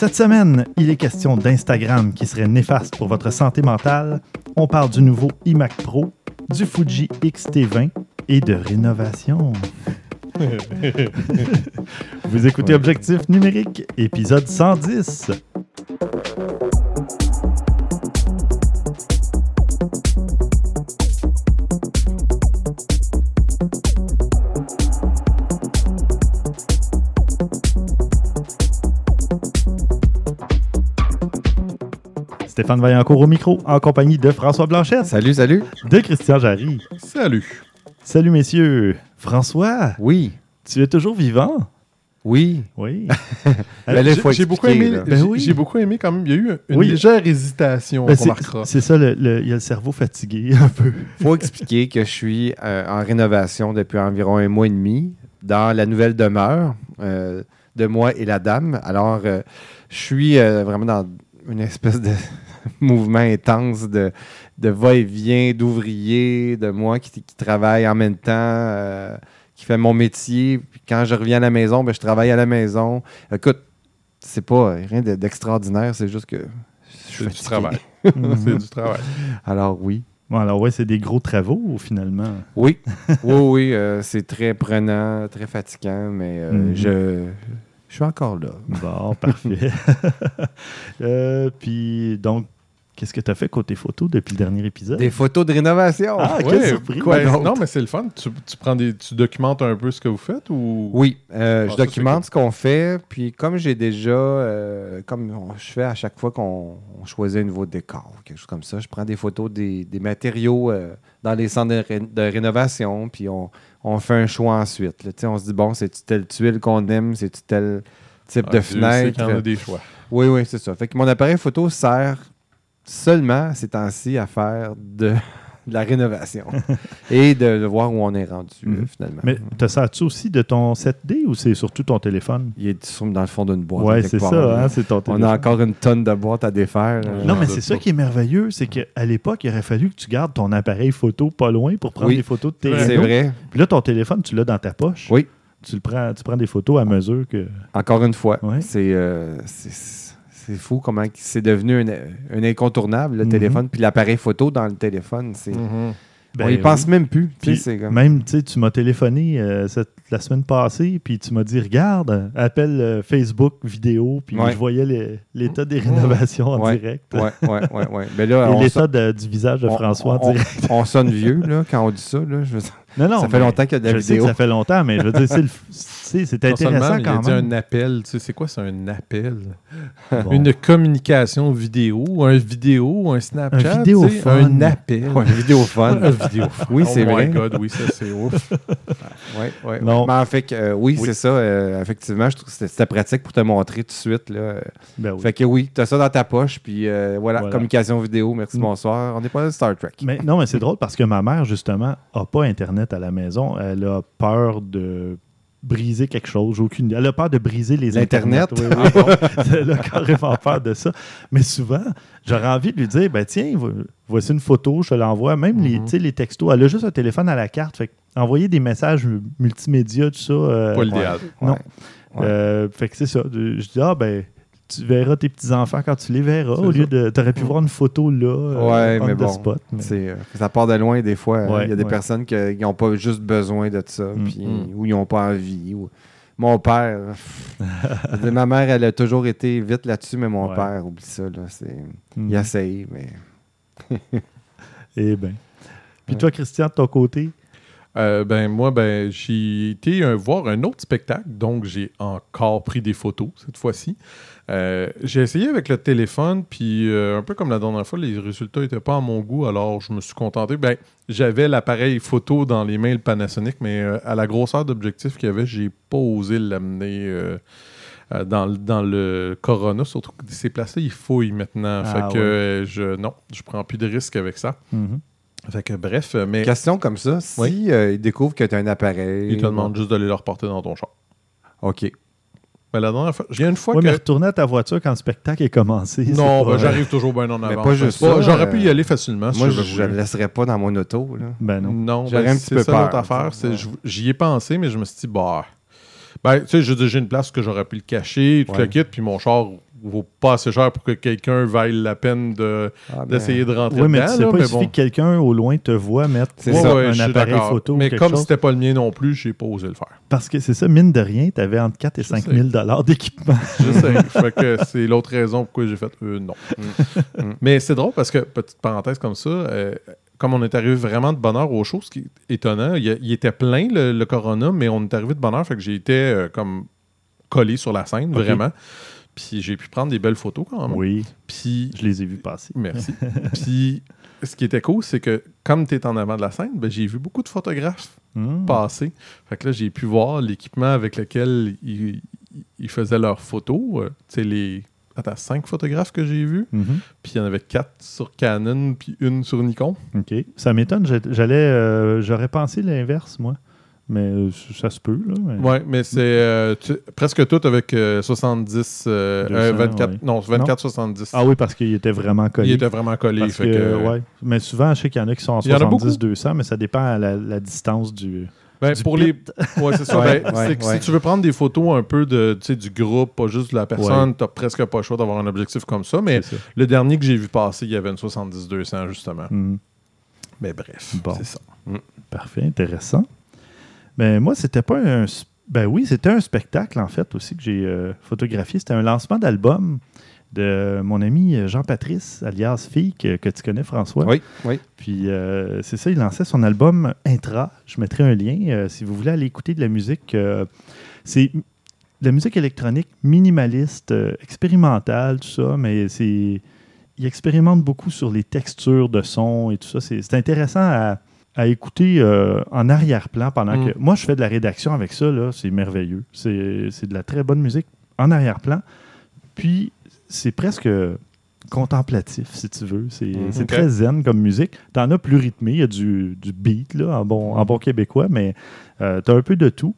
Cette semaine, il est question d'Instagram qui serait néfaste pour votre santé mentale. On parle du nouveau iMac Pro, du Fuji X-T20 et de rénovation. Vous écoutez Objectif numérique, épisode 110. Stéphane Vaillancourt au micro, en compagnie de François Blanchette, Salut, salut. de Christian Jarry. Salut. Salut messieurs. François, Oui, tu es toujours vivant? oui. Oui. Ben il J'ai beaucoup aimé. Ben j'ai- oui. j'ai beaucoup aimé quand même. Il y a eu une Oui. légère hésitation, Ben, c'est- ça, le- le- il y a le cerveau fatigué un peu. faut expliquer que je suis euh, en rénovation depuis environ un mois et demi dans la nouvelle demeure euh, de moi et la dame. Alors, euh, je suis euh, vraiment dans une espèce de mouvement intense de, de va-et-vient d'ouvriers, de moi qui, qui travaille en même temps, euh, qui fait mon métier. Puis quand je reviens à la maison, ben, je travaille à la maison. Écoute, c'est pas rien de- d'extraordinaire, c'est juste que C'est du travail. Mhm. c'est du travail. Alors oui. Bon, alors ouais, c'est des gros travaux finalement. Oui, oui, oui, euh, c'est très prenant, très fatigant, mais euh, Mhm. je, je suis encore là. Bon, parfait. Euh, puis donc, qu'est-ce que tu as fait côté photo depuis le dernier épisode? Des photos de rénovation. Ah, quelle Ouais, surprise! quoi ben, non, mais c'est le fun. Tu, tu prends des, tu documentes un peu ce que vous faites ou? Oui, euh, Ah, je ça, documente ce qu'on fait, puis comme j'ai déjà, euh, comme on- je fais à chaque fois qu'on on choisit un nouveau décor, quelque chose comme ça, je prends des photos des, des matériaux euh, dans les centres de, ré- de rénovation, puis on, on fait un choix ensuite. là. Sais, on se dit, bon, c'est-tu telle tuile qu'on aime, c'est-tu tel type Ah, de Dieu sait fenêtre? qu'il y en a des choix. Oui, oui, c'est ça. Fait que mon appareil photo sert seulement ces temps-ci à faire de, de la rénovation et de, de voir où on est rendu Mhm. finalement. Mais te sers-tu aussi de ton 7D ou c'est surtout ton téléphone? Il est sur- dans le fond d'une boîte. ouais, quelque c'est ça, hein, c'est ton On téléphone. a encore une tonne de boîtes à défaire. Non, mais c'est ça qui est merveilleux, c'est qu'à l'époque, il aurait fallu que tu gardes ton appareil photo pas loin pour prendre Oui. des photos de tes c'est vrai. Puis là, ton téléphone, tu l'as dans ta poche. Oui. Tu, le prends, tu prends des photos à mesure que. Encore une fois, Ouais. c'est euh, c'est- fou comment c'est devenu un, un incontournable, le Mhm. téléphone. Puis l'appareil photo dans le téléphone, c'est Mhm. on Ben y pense oui. même plus. Puis comme- Même, tu sais, tu m'as téléphoné euh, cette- la semaine passée, puis tu m'as dit, regarde, appelle euh, Facebook vidéo, puis Ouais. je voyais l'état des rénovations en Ouais. direct. Ouais, ouais, ouais, ouais. Mais là, Et on, l'état du visage de on- François en on- direct. on sonne vieux là, quand on dit ça. Là. Je veux Non, non, ça fait longtemps qu'il y a de la je sais vidéo. que ça fait longtemps, mais je veux dire, c'est le- c'est c'est Non seulement, intéressant mais il a quand dit même. un appel. Tu sais, c'est quoi, c'est un appel? Bon. Une communication vidéo, un vidéo, un Snapchat. Un vidéophone. Un appel. Ouais, une vidéophone. Un vidéophone. Oui, c'est oh vrai. my God, oui, ça, c'est ouf. Ouais, ouais, Non. Mais en fait, euh, oui, Oui. c'est ça. euh, effectivement, je trouve que c'était- c'était pratique pour te montrer tout de suite. Là. Ben oui. Fait que oui, tu as ça dans ta poche, puis euh, voilà, Voilà. communication vidéo, merci, Mm. bonsoir. On n'est pas dans Star Trek. Mais non, mais c'est drôle parce que ma mère, justement, a pas Internet à la maison. Elle a peur de briser quelque chose. J'ai aucune idée. Elle a peur de briser les? Internets. Oui, oui, bon. Elle a carrément peur de ça. Mais souvent, j'aurais envie de lui dire ben tiens, vo- voici une photo, je te l'envoie. Même les, Mhm. sais, les textos. Elle a juste un téléphone à la carte. Fait envoyer des messages multimédia, tout ça. euh, Pas l'idéal. Non. Ouais. euh, fait que c'est ça. Je dis ah ben. Tu verras tes petits-enfants quand tu les verras, au lieu ça. de. Tu aurais pu voir une photo là, euh, Ouais, on mais the bon, spot. mais- euh, ça part de loin des fois. hein. Ouais, Il y a des personnes qui n'ont pas juste besoin de ça, Mm, puis, mm. ou ils n'ont pas envie. ou- Mon père, ma mère, elle a toujours été vite là-dessus, mais mon père, oublie ça. Là, Mhm. Il essaye, mais Eh bien. Puis toi, Christian, de ton côté, Euh, ben moi, ben j'ai été euh, voir un autre spectacle, donc j'ai encore pris des photos cette fois-ci. Euh, j'ai essayé avec le téléphone, puis un peu comme la dernière fois, les résultats n'étaient pas à mon goût, alors je me suis contenté. Ben, j'avais l'appareil photo dans les mains, le Panasonic, mais à la grosseur d'objectif qu'il y avait, j'ai pas osé l'amener dans, le- dans le Corona, surtout que ces places-là, ils fouillent maintenant. Ah, fait que ouais. je non, je prends plus de risques avec ça. Fait que bref, euh, mais question comme ça, si Oui. euh, ils découvrent que tu as un appareil. ils te demandent juste d'aller le reporter dans ton char. OK. Mais la dernière fois, j'ai une fois Oui, que. mais retourner à ta voiture quand le spectacle est commencé. non, pas- ben, j'arrive toujours bien en Mais avant. pas Fait juste que ça, J'aurais euh, pu y aller facilement. Moi, je ne le laisserais pas dans mon auto. Là. Ben non. Non, J'aurais ben, un petit c'est peu ça peur, affaire. ouais. J'y ai pensé, mais je me suis dit, bah. Ben, tu sais, j'ai une place que j'aurais pu le cacher, tout Ouais. le kit, puis mon char vaut pas assez cher pour que quelqu'un vaille la peine de- Ah, ben, d'essayer de rentrer Oui, mais dedans. tu sais là, pas, il mais suffit bon. que quelqu'un au loin te voit mettre C'est Ouais, ça. ouais, un appareil photo. Mais comme c'était pas le mien non plus, j'ai pas osé le faire. Parce que c'est ça, mine de rien, tu avais entre 4 et Je 5 sais. 000 dollars d'équipement. Je sais. fait que c'est l'autre raison pourquoi j'ai fait euh, non. Mm. Mm. Mais c'est drôle parce que, petite parenthèse comme ça, euh, comme on est arrivé vraiment de bonne heure au show, ce qui est étonnant, il, était plein le, le Corona, mais on est arrivé de bonne heure, fait que j'ai été euh, comme collé sur la scène, vraiment. Puis j'ai pu prendre des belles photos quand même. Oui, Puis je les ai vus passer. Merci. Puis, ce qui était cool, c'est que comme tu es en avant de la scène, ben, j'ai vu beaucoup de photographes Hmm. passer. Fait que là, j'ai pu voir l'équipement avec lequel ils, ils faisaient leurs photos. Euh, tu sais, les. Attends, cinq photographes que j'ai vus. Mhm. Puis il y en avait quatre sur Canon, puis une sur Nikon. OK. Ça m'étonne. J'allais, euh, j'aurais pensé l'inverse, moi. Mais euh, ça se peut, là. mais- Ouais, mais c'est euh, tu- presque tout avec euh, 70, euh, 200, euh, 24, ouais. non, 24-70. Ah oui, parce qu'il était vraiment collé. Il était vraiment collé. Fait que, que, ouais. Mais souvent, je sais qu'il y en a qui sont en Il y en a beaucoup. 70-200, mais ça dépend à la, la distance du. Ben, pour pit. les. Ouais, c'est ça. Ouais, Ben, ouais. Si tu veux prendre des photos un peu de, du groupe, pas juste de la personne, t'as presque pas le choix d'avoir un objectif comme ça. Mais le dernier que j'ai vu passer, il y avait une 70-200, justement. Mhm. Mais bref, Bon. c'est ça. Parfait, intéressant. Mais moi, c'était pas un. Ben oui, c'était un spectacle, en fait, aussi que j'ai euh, photographié. C'était un lancement d'album de mon ami euh, Jean-Patrice, alias Fille, que, que tu connais, François. Oui, oui. Puis euh, c'est ça, il lançait son album Intra. Je mettrai un lien euh, si vous voulez aller écouter de la musique. euh, c'est de la musique électronique minimaliste, expérimentale, tout ça, mais c'est. Il expérimente beaucoup sur les textures de son et tout ça. C'est c'est intéressant à, à écouter euh, en arrière-plan pendant Mm. que. Moi, je fais de la rédaction avec ça, là. C'est merveilleux. C'est de la très bonne musique en arrière-plan. Puis, c'est presque contemplatif, si tu veux. C'est Ok. très zen comme musique. T'en as plus rythmé, il y a du, du beat là, en, bon, en bon québécois, mais euh, t'as un peu de tout.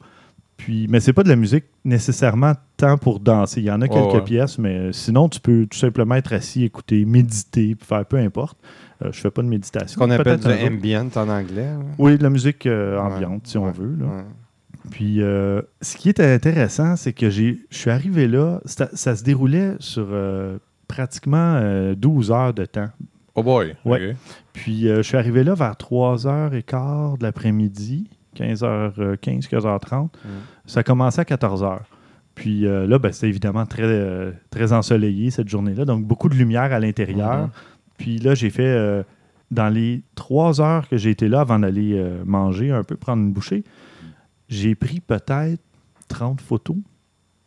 Puis, mais c'est pas de la musique nécessairement tant pour danser. Il y en a quelques ouais. pièces, mais sinon, tu peux tout simplement être assis, écouter, méditer, puis faire peu importe. Euh, je fais pas de méditation. Ce qu'on appelle du ambient en anglais. hein? Oui, de la musique euh, Ouais. ambiante, si on Ouais. veut. là. Ouais. Puis, euh, ce qui est intéressant, c'est que j'ai, je suis arrivé là, ça, ça se déroulait sur euh, pratiquement euh, 12 heures de temps. Oh boy. Ouais. Puis, euh, je suis arrivé là vers 3h15 de l'après-midi, 15h15, 15h30. Mm. Ça commençait à 14h. Puis euh, là, ben, c'était évidemment très, euh, très ensoleillé cette journée-là, donc beaucoup de lumière à l'intérieur. Mhm. Puis là, j'ai fait, euh, dans les trois heures que j'ai été là avant d'aller euh, manger un peu, prendre une bouchée, j'ai pris peut-être 30 photos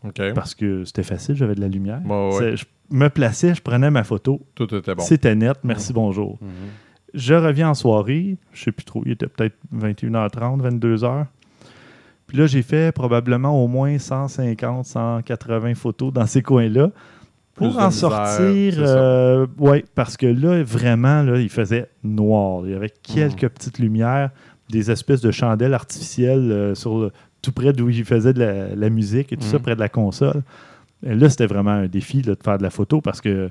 OK. parce que c'était facile, j'avais de la lumière. Ouais. Je me plaçais, je prenais ma photo, Tout était bon. c'était net, merci, bonjour. Mhm. Je reviens en soirée, je sais plus trop, il était peut-être 21h30, 22h. Puis là, j'ai fait probablement au moins 150, 180 photos dans ces coins-là pour en misère, sortir. euh, ouais, parce que là, vraiment, là, il faisait noir. Il y avait quelques petites lumières, des espèces de chandelles artificielles euh, sur le- tout près d'où il faisait de la, la musique et tout ça, Mhm. près de la console. Et là, c'était vraiment un défi là, de faire de la photo parce que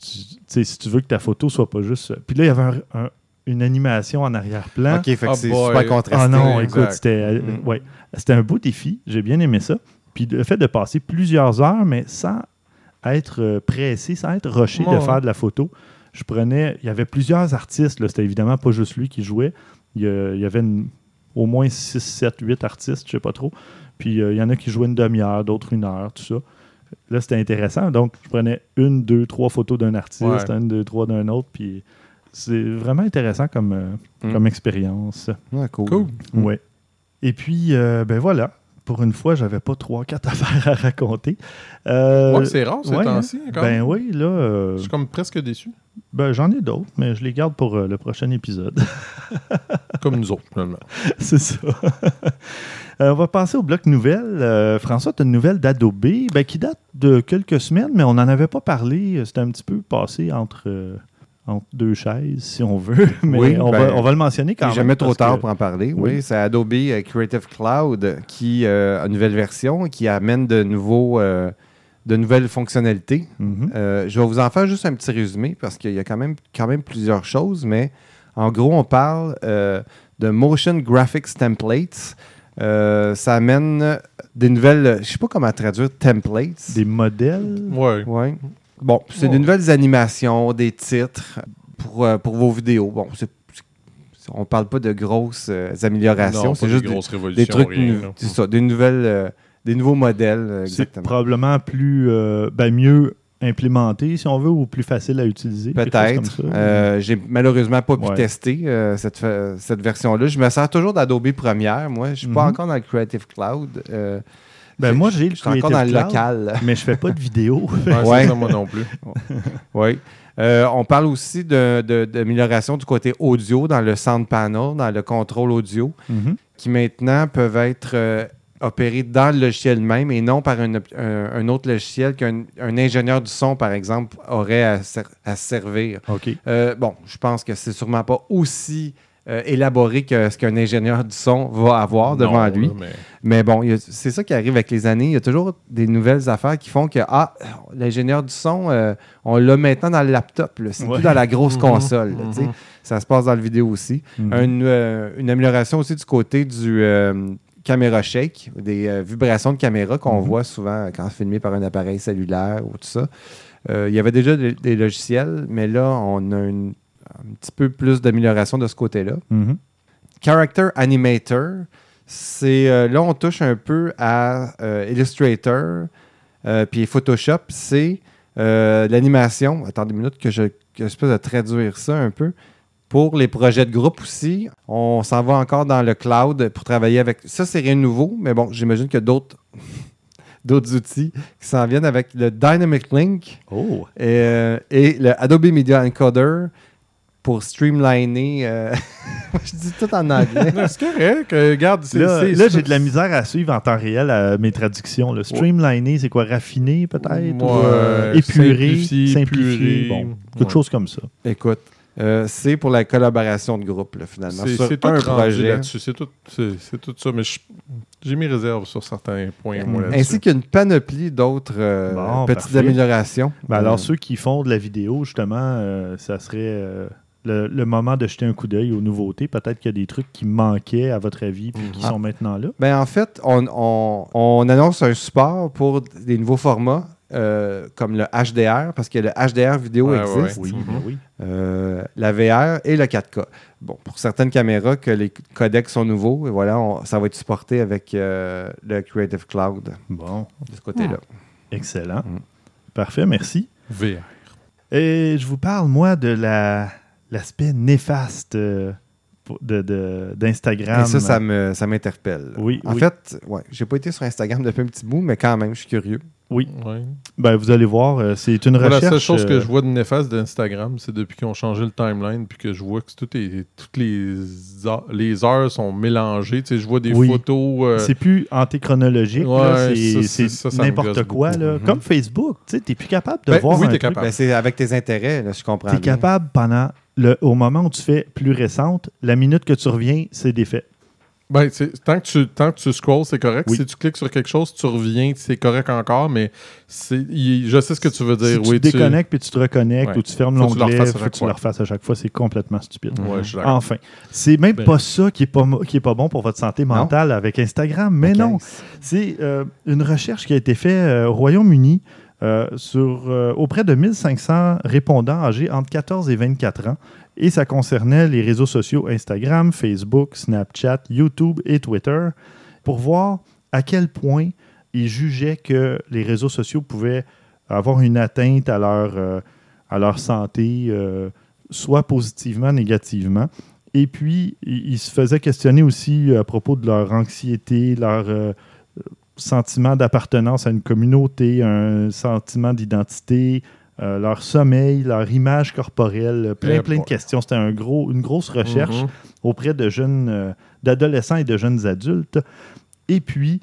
tu si tu veux que ta photo soit pas juste. Puis là, il y avait un- un- une animation en arrière-plan. OK, fait que Ah c'est super contrasté. Ah non, exact. écoute, c'était euh, Mm. ouais, c'était un beau défi. J'ai bien aimé ça. Puis le fait de passer plusieurs heures, mais sans être euh, pressé, sans être rushé de ouais. faire de la photo. Je prenais. Il y avait plusieurs artistes. là. C'était évidemment pas juste lui qui jouait. Il y, a- il y avait une- au moins 6, 7, 8 artistes, je sais pas trop. Puis euh, il y en a qui jouaient une demi-heure, d'autres une heure, tout ça. Là, c'était intéressant. Donc, je prenais une, deux, trois photos d'un artiste, Ouais. une, deux, trois d'un autre. Puis c'est vraiment intéressant comme, euh, Mm. comme expérience. Ouais, cool. Cool. Mm. Ouais. Et puis, euh, ben voilà. Pour une fois, j'avais pas trois, quatre affaires à raconter. Euh, Ouais, c'est rare ces ouais, temps-ci. quand ben oui, là, euh, Je suis comme presque déçu. ben, j'en ai d'autres, mais je les garde pour euh, le prochain épisode. Comme nous autres, finalement. c'est ça. Euh, on va passer au bloc nouvelles. Euh, François, tu as une nouvelle d'Adobe ben, qui date de quelques semaines, mais on n'en avait pas parlé. C'était un petit peu passé entre, entre deux chaises, si on veut. Mais Oui, on, ben, va, on va le mentionner quand même. jamais trop tard que- pour en parler. Oui. Oui, c'est Adobe euh, Creative Cloud qui euh, a une nouvelle version qui amène de, nouveaux, euh, de nouvelles fonctionnalités. Mhm. Euh, je vais vous en faire juste un petit résumé parce qu'il y a quand même, quand même plusieurs choses, mais en gros, on parle euh, de Motion Graphics Templates. Euh, ça amène des nouvelles, je sais pas comment traduire, templates. Des modèles? Ouais. Ouais. Bon, c'est Ouais. des nouvelles animations, des titres pour, euh, pour vos vidéos. Bon, c'est, on parle pas de grosses euh, améliorations, c'est juste des des, trucs, rien, ça, des nouvelles, euh, des nouveaux modèles, C'est probablement plus ben, mieux implémenté, si on veut, ou plus facile à utiliser. Peut-être. Euh, j'ai malheureusement pas pu Ouais. tester euh, cette, cette version-là. Je me sers toujours d'Adobe Premiere. Moi, je suis pas Mhm. encore dans le Creative Cloud. Euh, Ben, je- moi, j'ai le Je suis encore dans le Cloud, local. mais je fais pas de vidéo. Ouais, c'est Ouais. ça, moi non plus. Oui. Euh, on parle aussi de- de- d'amélioration du côté audio dans le sound panel, dans le contrôle audio, Mhm. qui maintenant peuvent être euh, opérés dans le logiciel même et non par un, op- un- un autre logiciel qu'un un ingénieur du son, par exemple, aurait à, ser- à servir. OK. Euh, bon, je pense que c'est sûrement pas aussi euh, élaboré que ce qu'un ingénieur du son va avoir devant Non, lui. mais- Mais bon, c'est ça qui arrive avec les années. Il y a toujours des nouvelles affaires qui font que, ah, l'ingénieur du son, euh, on l'a maintenant dans le laptop. C'est Ouais. plus dans la grosse Mhm, console. là, mhm. Ça se passe dans le vidéo aussi. Mhm. Une, euh, une amélioration aussi du côté du euh, caméra shake, des euh, vibrations de caméra qu'on voit souvent quand filmé par un appareil cellulaire ou tout ça. Euh, il y avait déjà des, des logiciels, mais là, on a une- un petit peu plus d'amélioration de ce côté-là. Mhm. Character Animator, c'est euh, là on touche un peu à euh, Illustrator euh, puis Photoshop, c'est l'animation. Attendez une minute que je que de traduire ça un peu. Pour les projets de groupe aussi, on s'en va encore dans le cloud pour travailler avec. Ça, c'est rien de nouveau, mais bon, j'imagine qu'il y a d'autres d'autres outils qui s'en viennent avec le Dynamic Link Oh. et, et le Adobe Media Encoder pour streamliner. euh, je dis tout en anglais. C'est correct. euh, Regarde, c'est. Là, là, j'ai de la misère à suivre en temps réel euh, mes traductions. là. Streamliner, c'est quoi Raffiner peut-être Ou, euh, Ouais, Épurer, simplifier, simplifier. épurer. Bon, quelque Ouais. chose comme ça. Écoute, euh, c'est pour la collaboration de groupe, là, finalement. C'est un projet. là-dessus. C'est tout, tout ça. Mais je- j'ai mes réserves sur certains points, moi, là-dessus. Ainsi qu'une panoplie d'autres euh, Bon, petites parfait. améliorations. Ben Euh, alors, ceux qui font de la vidéo, justement, euh, ça serait euh, le, le moment de jeter un coup d'œil aux nouveautés. Peut-être qu'il y a des trucs qui manquaient, à votre avis, puis qui Mhm. sont maintenant là. Ben, en fait, on, on- on annonce un support pour des nouveaux formats euh, comme le HDR, parce que le HDR vidéo Ouais, ouais, existe. Oui, ben oui. euh, la VR et le 4K. Bon, pour certaines caméras que les codecs sont nouveaux, et voilà, on- ça va être supporté avec euh, le Creative Cloud Bon, de ce côté-là. excellent. Mhm. Parfait, merci. VR. Et je vous parle, moi, de la l'aspect néfaste euh, de- de- d'Instagram. Et ça, ça me- ça m'interpelle. Oui, En oui. fait, ouais, j'ai pas été sur Instagram depuis un petit bout, mais quand même, je suis curieux. Oui, ben, vous allez voir, euh, c'est une recherche. la seule chose que euh, je vois de néfaste d'Instagram, c'est depuis qu'ils ont changé le timeline, puis que je vois que tout est, toutes les, heures- les heures sont mélangées. Tu sais, je vois des Oui. photos. euh, C'est plus antéchronologique, là, Ouais, c'est- n'importe quoi. Là. Mhm. Comme Facebook, tu sais, t'es plus capable de Ben, voir oui, truc. capable. Ben, c'est avec tes intérêts, là, je comprends. T'es bien. capable pendant le, au moment où tu fais plus récente, la minute que tu reviens, c'est défait. Ben, tant, que tu, tant que tu scrolls, c'est correct. Oui. Si tu cliques sur quelque chose, tu reviens, c'est correct encore, mais il- je sais ce que tu veux dire. si tu te déconnectes puis tu te reconnectes Ouais. ou tu fermes l'onglet, faut que tu le refasses à chaque fois, c'est complètement stupide. Ouais, je. Enfin, c'est même Ben- pas ça qui est pas, qui est pas bon pour votre santé mentale avec Instagram, mais non. C'est euh, une recherche qui a été faite euh, au Royaume-Uni euh, sur, euh, auprès de 1500 répondants âgés entre 14 et 24 ans. Et ça concernait les réseaux sociaux Instagram, Facebook, Snapchat, YouTube et Twitter pour voir à quel point ils jugeaient que les réseaux sociaux pouvaient avoir une atteinte à leur, euh, à leur santé, soit positivement, négativement. Et puis, ils se faisaient questionner aussi à propos de leur anxiété, leur sentiment d'appartenance à une communauté, un sentiment d'identité, euh, leur sommeil, leur image corporelle, plein, Eh plein de questions. C'était un gros, une grosse recherche Mhm. auprès de jeunes, euh, d'adolescents et de jeunes adultes. Et puis,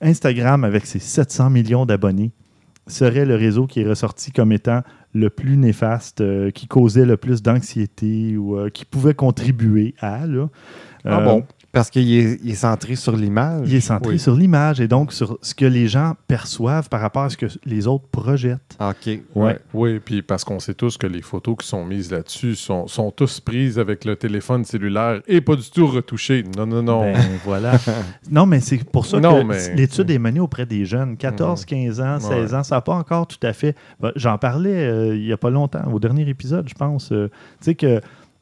Instagram, avec ses 700 millions d'abonnés, serait le réseau qui est ressorti comme étant le plus néfaste, euh, qui causait le plus d'anxiété ou euh, qui pouvait contribuer à. Là. Ah Euh, bon? Parce qu'il est, il est centré sur l'image. Il est centré Oui. sur l'image et donc sur ce que les gens perçoivent par rapport à ce que les autres projettent. OK. Ouais. Oui, puis parce qu'on sait tous que les photos qui sont mises là-dessus sont, sont tous prises avec le téléphone cellulaire et pas du tout retouchées. Non, non, non. Ben, voilà. Non, mais c'est pour ça Non, que mais- l'étude est menée auprès des jeunes, 14, 15 ans, 16 ans. Ça n'a pas encore tout à fait. J'en parlais euh, il n'y a pas longtemps, au dernier épisode, je pense. euh, tu sais que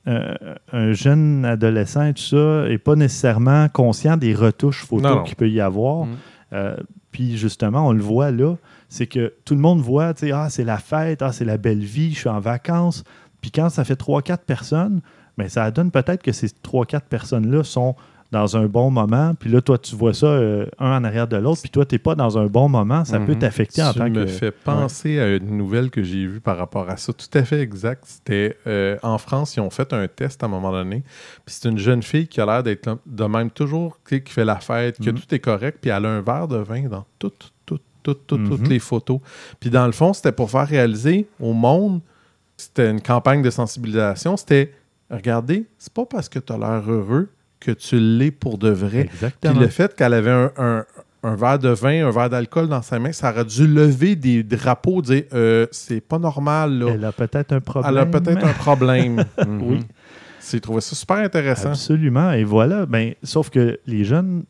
euh, un jeune adolescent et tout ça n'est pas nécessairement conscient des retouches photos qu'il peut y avoir. Mm. Euh, puis justement, on le voit là, c'est que tout le monde voit, tu sais, ah, c'est la fête, ah, c'est la belle vie, je suis en vacances. Puis quand ça fait 3-4 personnes, ben, ça donne peut-être que ces 3-4 personnes-là sont dans un bon moment. Puis là, toi, tu vois ça euh, un en arrière de l'autre. Puis toi, tu n'es pas dans un bon moment. Ça peut Mhm. t'affecter en tant me que. fais penser à une nouvelle que j'ai vue par rapport à ça. Tout à fait exact. C'était euh, en France, ils ont fait un test à un moment donné. Puis c'est une jeune fille qui a l'air d'être de même toujours, qui fait la fête, que Mhm. tout est correct. Puis elle a un verre de vin dans toutes, toutes, toutes, toutes, Mhm. toutes les photos. Puis dans le fond, c'était pour faire réaliser au monde, c'était une campagne de sensibilisation. C'était, regardez, c'est pas parce que tu as l'air heureux que tu l'es pour de vrai. Puis Exactement. le fait qu'elle avait un, un- un verre de vin, un verre d'alcool dans sa main, ça aurait dû lever des drapeaux, dire euh, c'est pas normal, là. Elle a peut-être un problème. Elle a peut-être un problème. Mhm. Oui. J'ai trouvé ça super intéressant. Absolument. Et voilà. Ben, sauf que les jeunes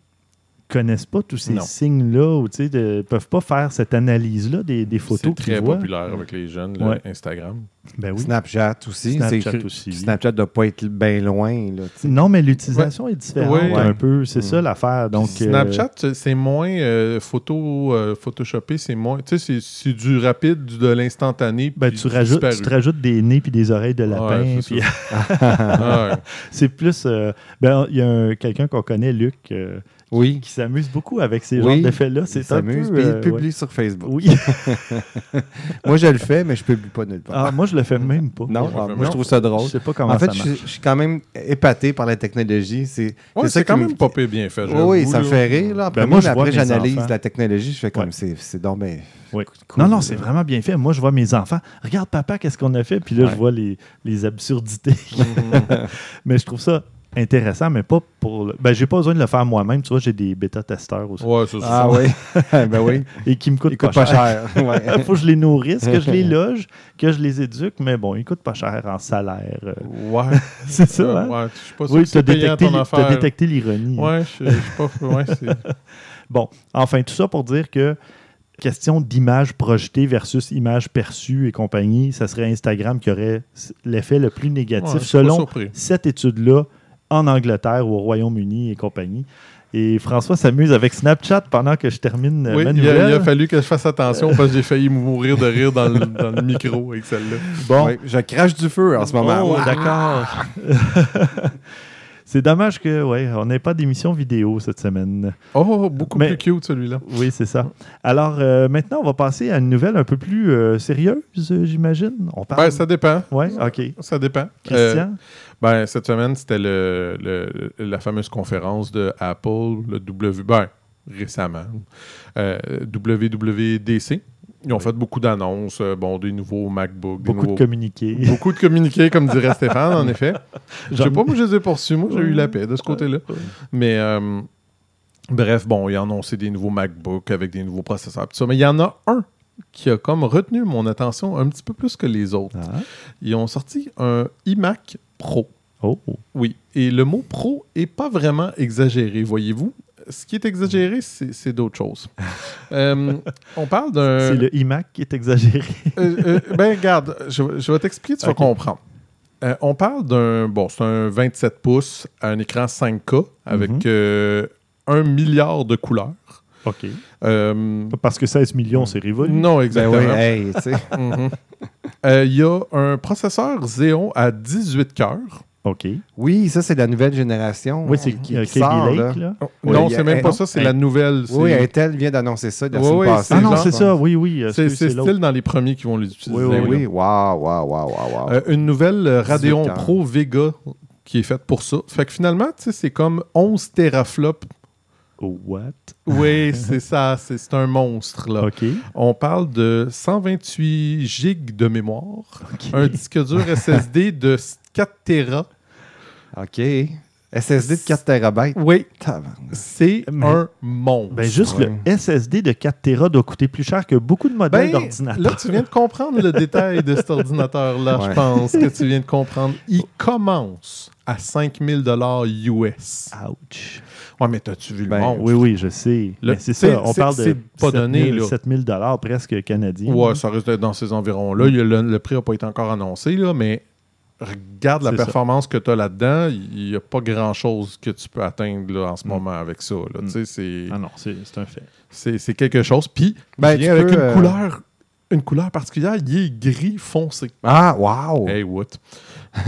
connaissent pas tous ces signes-là ou tu sais, ne peuvent pas faire cette analyse-là des, des C'est photos qu'ils très voient. populaire avec les jeunes, Ouais. Instagram. Ben oui. Snapchat aussi. Snapchat C'est- aussi. Snapchat doit pas être bien loin. Là. Non, mais l'utilisation est différente Ouais. un peu. C'est Mm. ça l'affaire. Donc, euh, Snapchat, c'est moins euh, photo, euh, photoshopé, c'est moins. Tu sais, c'est- c'est du rapide, du- de l'instantané. ben, tu, rajoutes, disparu. tu te rajoutes des nez puis des oreilles de lapin. Ouais, c'est puis- Ah ouais. c'est plus. euh, ben, il y a un- quelqu'un qu'on connaît, Luc, euh, Oui. qui s'amuse beaucoup avec ces Oui, genres d'effets-là. C'est un peu. s'amuse, puis il euh, publie ouais. sur Facebook. Oui. Moi, je le fais, mais je publie pas nulle part. Ah, moi, je le fais même pas. non, je ah, moi, je trouve ça Je drôle. sais pas comment En fait, ça je, marche. suis- je suis quand même épaté par la technologie. C'est Ouais, ça quand me- même pas pire bien fait. Oui, oui, ça me là. fait rire. Là, en Ben, premier, moi, je après, j'analyse la technologie. Je fais comme Ouais. c'est c'est donc ben, Oui. cool, non, non, c'est vraiment bien fait. Moi, je vois mes enfants. Regarde, papa, qu'est-ce qu'on a fait? Puis là, Ouais. je vois les, les absurdités. Mais je trouve ça intéressant, mais pas pour. Le... Ben, j'ai pas besoin de le faire moi-même. Tu vois, j'ai des bêta-testeurs aussi. Ouais, ça, c'est Ah ça. oui, ben oui. Et qui me coûtent Il coûte pas, pas cher. cher. Ouais. Il faut que je les nourrisse, que je les loge, que je les éduque, mais bon, ils coûtent pas cher en salaire. euh. Ouais. c'est ça, Euh, hein? ouais, je suis pas sûr Oui, que tu as détecté, l'ironie. Ouais, je je suis pas. Ouais, c'est. Bon, enfin, tout ça pour dire que question d'image projetée versus image perçue et compagnie, ça serait Instagram qui aurait l'effet le plus négatif Ouais, pas selon cette étude-là en Angleterre ou au Royaume-Uni et compagnie. Et François s'amuse avec Snapchat pendant que je termine euh, Oui, ma il a, il a fallu que je fasse attention parce que j'ai failli mourir de rire dans le, dans le micro avec celle-là. Bon, Ouais, je crache du feu en ce moment. Oh, d'accord. C'est dommage que ouais, on n'ait pas d'émission vidéo cette semaine. Oh, beaucoup Mais- plus cute celui-là. Oui, c'est ça. Alors euh, maintenant, on va passer à une nouvelle un peu plus euh, sérieuse, j'imagine. On parle. Ben, ça dépend. Ouais, ok. Ça dépend. Euh, Christian? Ben, cette semaine, c'était le, le- la fameuse conférence de Apple, le W. Ben, récemment. Euh, WWDC. Ils ont Oui. fait beaucoup d'annonces, euh, bon, des nouveaux MacBooks, des beaucoup de communiqués. beaucoup de communiqués, comme dirait Stéphane, en effet. Je sais J'en- pas, moi, je les ai poursuis. Moi, j'ai eu la paix de ce côté-là. Mais euh, bref, bon, ils ont annoncé des nouveaux MacBooks avec des nouveaux processeurs. tout ça. Mais il y en a un qui a comme retenu mon attention un petit peu plus que les autres. Ah. Ils ont sorti un iMac Pro. Oh, Oui. Et le mot pro est pas vraiment exagéré, voyez-vous. Ce qui est exagéré, c'est c'est d'autres choses. Euh, on parle d'un. c'est le iMac qui est exagéré. Euh, euh, ben, regarde, je, je vais t'expliquer, tu vas comprendre. Euh, on parle d'un. Bon, c'est un 27 pouces à un écran 5K avec Mhm. euh, un milliard de couleurs. OK. Euh, Parce que 16 millions, c'est révolu. non, Ben exactement. oui, hey, tu sais. Mhm. Euh, Il y a un processeur Xeon à 18 cœurs. OK. Oui, ça, c'est la nouvelle génération Oui, c'est qui, euh, qui KB sort, Lake, là. là. Oui, non, il c'est même pas non, ça, c'est la nouvelle. Oui, Intel vient d'annoncer ça la Ouais, semaine passée. Ah non, c'est ça. Oui, oui. c'est style dans les premiers qui vont l'utiliser. Oui, Ben oui, oui, waouh, waouh, waouh, waouh, une nouvelle euh, Radeon 18 cœurs. Pro Vega qui est faite pour ça. Fait que finalement, tu sais, c'est comme 11 teraflops. Oh, what? Oui, c'est ça, c'est un monstre là. On parle de 128 gigs de mémoire, un disque dur SSD de 4 Tera, OK. SSD de 4 TB. Oui, c'est Mais- un monstre. Ben, juste Ouais. le SSD de 4 Tera doit coûter plus cher que beaucoup de modèles Ben, d'ordinateur. là, tu viens de comprendre le détail de cet ordinateur-là, je pense que tu viens de comprendre. Il commence à 5000 US. Ouch. Ouais, mais t'as-tu vu Ben, le monstre? Oui, oui, je sais. Le- Mais c'est ça, on parle de pas 7000 donné, là. 7000 dollars presque canadiens. Ouais, ça risque d'être dans ces environs-là. Il y a Le, le prix n'a pas été encore annoncé, là, mais regarde la ça. performance que tu as là-dedans. Il n'y a pas grand-chose que tu peux atteindre là, en ce Mm. moment avec ça. là. Mm. Tu sais, C'est Ah non, c'est c'est un fait. c'est- c'est quelque chose. Puis, Ben, avec peux, une euh, couleur une couleur particulière. Il est gris foncé. Ah, wow! Hey, what?